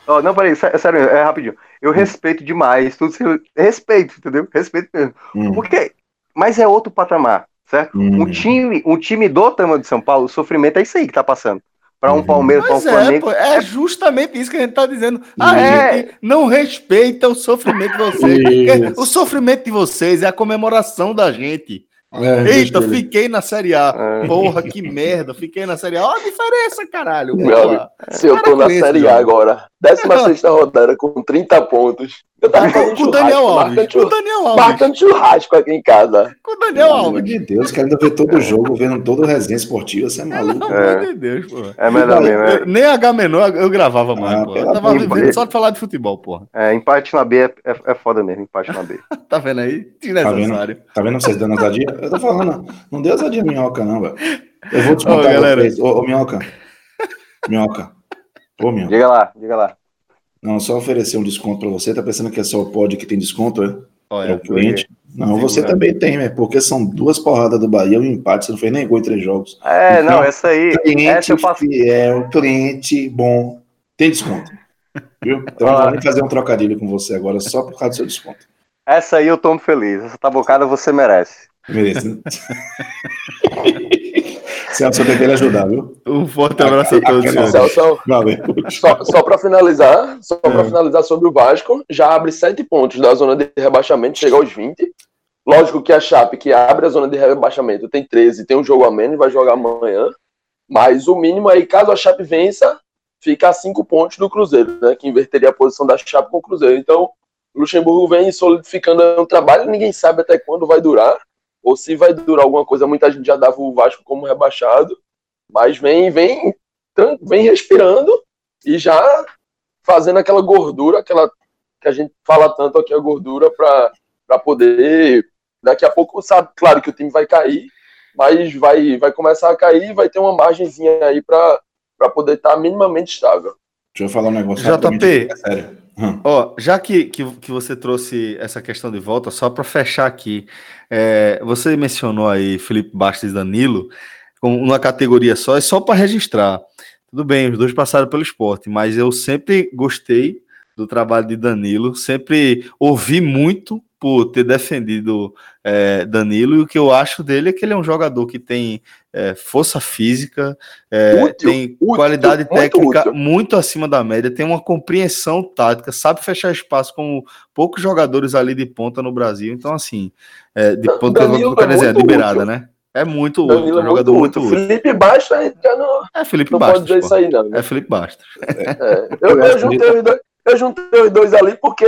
Ó, não, peraí, sé- sério, é rapidinho. Eu respeito demais, tudo respeito, entendeu? Respeito mesmo. Hum, Porque, mas é outro patamar, certo? hum. Um time, um time do tamanho de São Paulo, o sofrimento é isso aí que tá passando. Para um Uhum. Palmeiras, para um é, Flamengo. pô, é justamente isso que a gente tá dizendo. A É. gente não respeita o sofrimento de vocês. O sofrimento de vocês é a comemoração da gente. É, Eita, deixa ele. fiquei na Série A. É. Porra, que merda. Fiquei na Série A. Olha a diferença, caralho. Meu Se eu tô na Série A agora, 16 rodada com 30 pontos. Eu tava fazendo Com o Daniel Alves. marcando, Com o Daniel Alves. marcando churrasco aqui em casa. Com o Daniel Pelo amor Alves. de Deus, querendo ver todo o jogo, vendo todo o resenha esportiva, você é maluco. Pelo amor de Deus, porra. É melhor mesmo. É, Nem H menor eu gravava mais, Ah, pelo Eu tava vivendo só de falar de futebol, porra. é, empate na B é, é, é foda mesmo, empate na B. Tá vendo aí? Tá Desnecessário. Tá vendo vocês dando ousadia? Eu tô falando, não dê ousadia minhoca, não, velho. Eu vou Ô, descontar galera. vocês. Ô, ô, minhoca. Minhoca. Ô, minhoca. Diga lá, diga lá. Não, só oferecer um desconto pra você. Tá pensando que é só o pod que tem desconto, é? É Olha, o cliente. Não, Sim, você também tem, né? Porque são duas porradas do Bahia e um empate. Você não fez nem gol em três jogos. É, Então, não, essa aí, essa Cliente eu faço. fiel, cliente bom. Tem desconto. Viu? Então eu vou nem fazer um trocadilho com você agora só por causa do seu desconto. Essa aí eu tomo feliz. Essa tabocada você merece. Merece? Celso, eu tentei lhe ajudar, viu? um forte abraço a todos. Celso, Valeu. só, só para finalizar, só para É. finalizar sobre o Vasco, já abre sete pontos da zona de rebaixamento, chega aos 20. Lógico que a Chape, que abre a zona de rebaixamento, tem 13, tem um jogo a menos, vai jogar amanhã. Mas o mínimo aí, caso a Chape vença, fica a cinco pontos do Cruzeiro, né? Que inverteria a posição da Chape com o Cruzeiro. Então, o Luxemburgo vem solidificando um trabalho, ninguém sabe até quando vai durar, ou se vai durar alguma coisa. Muita gente já dava o Vasco como rebaixado, mas vem, vem, vem respirando e já fazendo aquela gordura, aquela que a gente fala tanto aqui, a gordura, para poder. Daqui a pouco, sabe, claro que o time vai cair, mas vai, vai começar a cair e vai ter uma margenzinha aí para poder estar minimamente estável. Deixa eu falar um negócio. JP. é sério. Hum. Ó, já que, que, que você trouxe essa questão de volta, só para fechar aqui, é, você mencionou aí Felipe Bastos e Danilo com uma categoria só, é só para registrar. Tudo bem, os dois passaram pelo esporte, mas eu sempre gostei do trabalho de Danilo, sempre ouvi muito por ter defendido é, Danilo, e o que eu acho dele é que ele é um jogador que tem é, força física, é, útil, tem útil, qualidade muito técnica útil. muito acima da média, tem uma compreensão tática, sabe fechar espaço como poucos jogadores ali de ponta no Brasil. Então, assim, é, de ponta, Danilo quer dizer, de beirada, né? É muito útil, um jogador muito, útil. Felipe Bastos já não, é Felipe não Bastos, pode dizer pô. isso aí, não. É Felipe Bastos. É, eu, eu, eu, juntei os dois, eu juntei os dois ali porque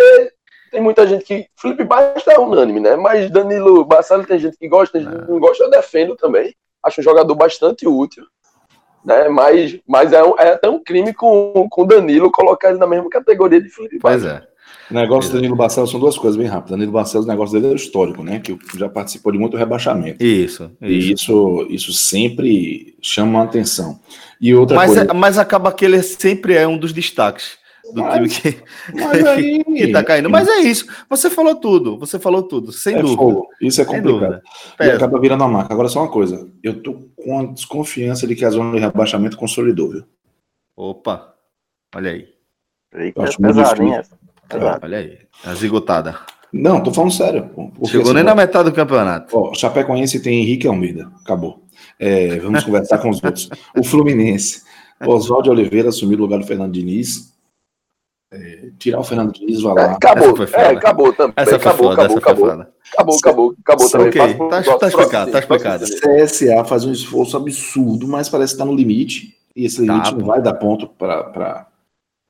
tem muita gente que. Felipe Bastos é unânime, né? Mas Danilo Barcelos tem gente que gosta, tem gente que não gosta, eu defendo também. Acho um jogador bastante útil. Né? Mas, mas é, um, é até um crime com o Danilo colocar ele na mesma categoria de Felipe Pois é. O negócio do Danilo Barcelos são duas coisas bem rápidas. Danilo Barcelos, o negócio dele é histórico, né? Que já participou de muito rebaixamento. Isso. isso. E isso, isso sempre chama a atenção. E outra mas, coisa... é, mas acaba que ele sempre é um dos destaques do mas, time que, aí, que tá caindo. Mas é isso. Você falou tudo. Você falou tudo, sem é dúvida. Fogo. Isso é complicado. E acaba virando a marca. Agora, só uma coisa. Eu tô com a desconfiança de que a zona de rebaixamento consolidou, viu? Opa. Olha aí. Eita, acho pesado, hein? Olha aí. A zigotada. Não, tô falando sério. Chegou assim, nem na metade do campeonato. Ó, Chapecoense tem Henrique Almeida. Acabou. É, vamos conversar com os outros. O Fluminense. Oswaldo Oliveira assumiu o lugar do Fernando Diniz. É, tirar o Fernando Diniz vai lá. É, acabou, é, acabou também. Essa acabou, foda, acabou, acabou, acabou, acabou, acabou, acabou também. Okay. Tá, tá explicado, tá explicado. CSA faz um esforço absurdo, mas parece que tá no limite. E esse tá, limite tá, não vai dar ponto para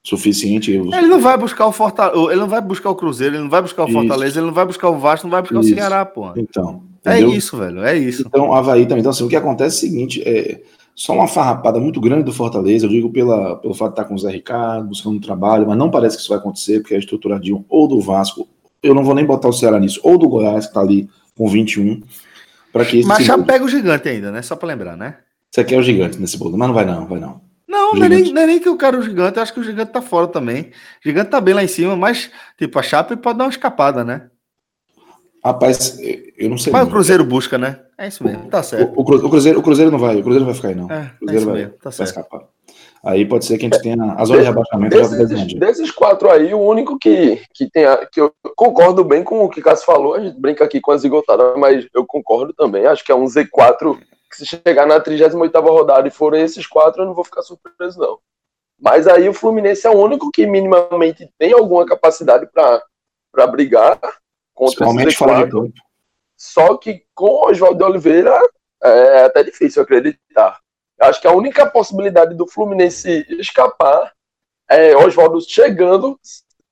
suficiente. Ele não vai buscar o Fortaleza, ele não vai buscar o Cruzeiro, ele não vai buscar o Fortaleza, isso. ele não vai buscar o Vasco, não vai buscar isso. o Ceará, pô. Então. É entendeu? isso, velho, é isso. Então, Havaí também. Então, assim, o que acontece é o seguinte: é, só uma farrapada muito grande do Fortaleza, eu digo pela, pelo fato de estar com o Zé Ricardo, buscando um trabalho, mas não parece que isso vai acontecer, porque é estruturadinho ou do Vasco, eu não vou nem botar o Ceará nisso, ou do Goiás, que está ali com 21. Para que mas já pega o gigante ainda, né? Só para lembrar, né? Você quer o gigante nesse bolo, mas não vai não, vai não. Não, não é, nem, não é, nem, que eu quero o gigante, eu acho que o gigante tá fora também. O gigante tá bem lá em cima, mas, tipo, a Chape pode dar uma escapada, né? Rapaz, eu não sei. Mas o Cruzeiro busca, né? É isso mesmo, tá certo. O, o, Cruzeiro, o Cruzeiro não vai, o Cruzeiro não vai ficar aí, não. É, o Cruzeiro é vai, mesmo, tá certo. vai escapar. Aí pode ser que a gente tenha a zona de rebaixamento. Desses, desses quatro aí, o único que, que tem a, que eu concordo bem com o que o Cássio falou, a gente brinca aqui com a zigotada, mas eu concordo também. Acho que é um Z4 que se chegar na 38 rodada e forem esses quatro, eu não vou ficar surpreso, não. Mas aí o Fluminense é o único que minimamente tem alguma capacidade para brigar contra esse Z4. Só que com o Oswaldo Oliveira é até difícil acreditar. Acho que a única possibilidade do Fluminense escapar é Oswaldo chegando,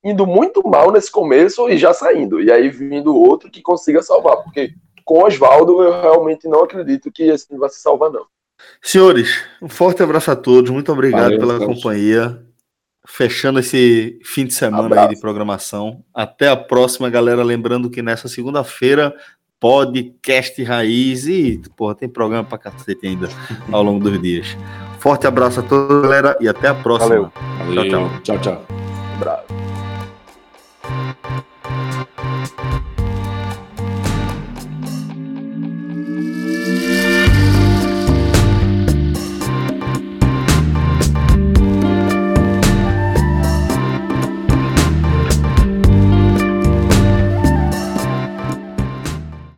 indo muito mal nesse começo e já saindo. E aí vindo outro que consiga salvar. Porque com Oswaldo eu realmente não acredito que esse vai se salvar, não. Senhores, um forte abraço a todos. Muito obrigado Valeu, pela Deus. companhia. Fechando esse fim de semana aí de programação. Até a próxima, galera. Lembrando que nessa segunda-feira podcast raiz e, porra, tem programa pra cacete ainda ao longo dos dias. Forte abraço a todos, galera, e até a próxima. Valeu. Valeu. Tchau, tchau. tchau, tchau.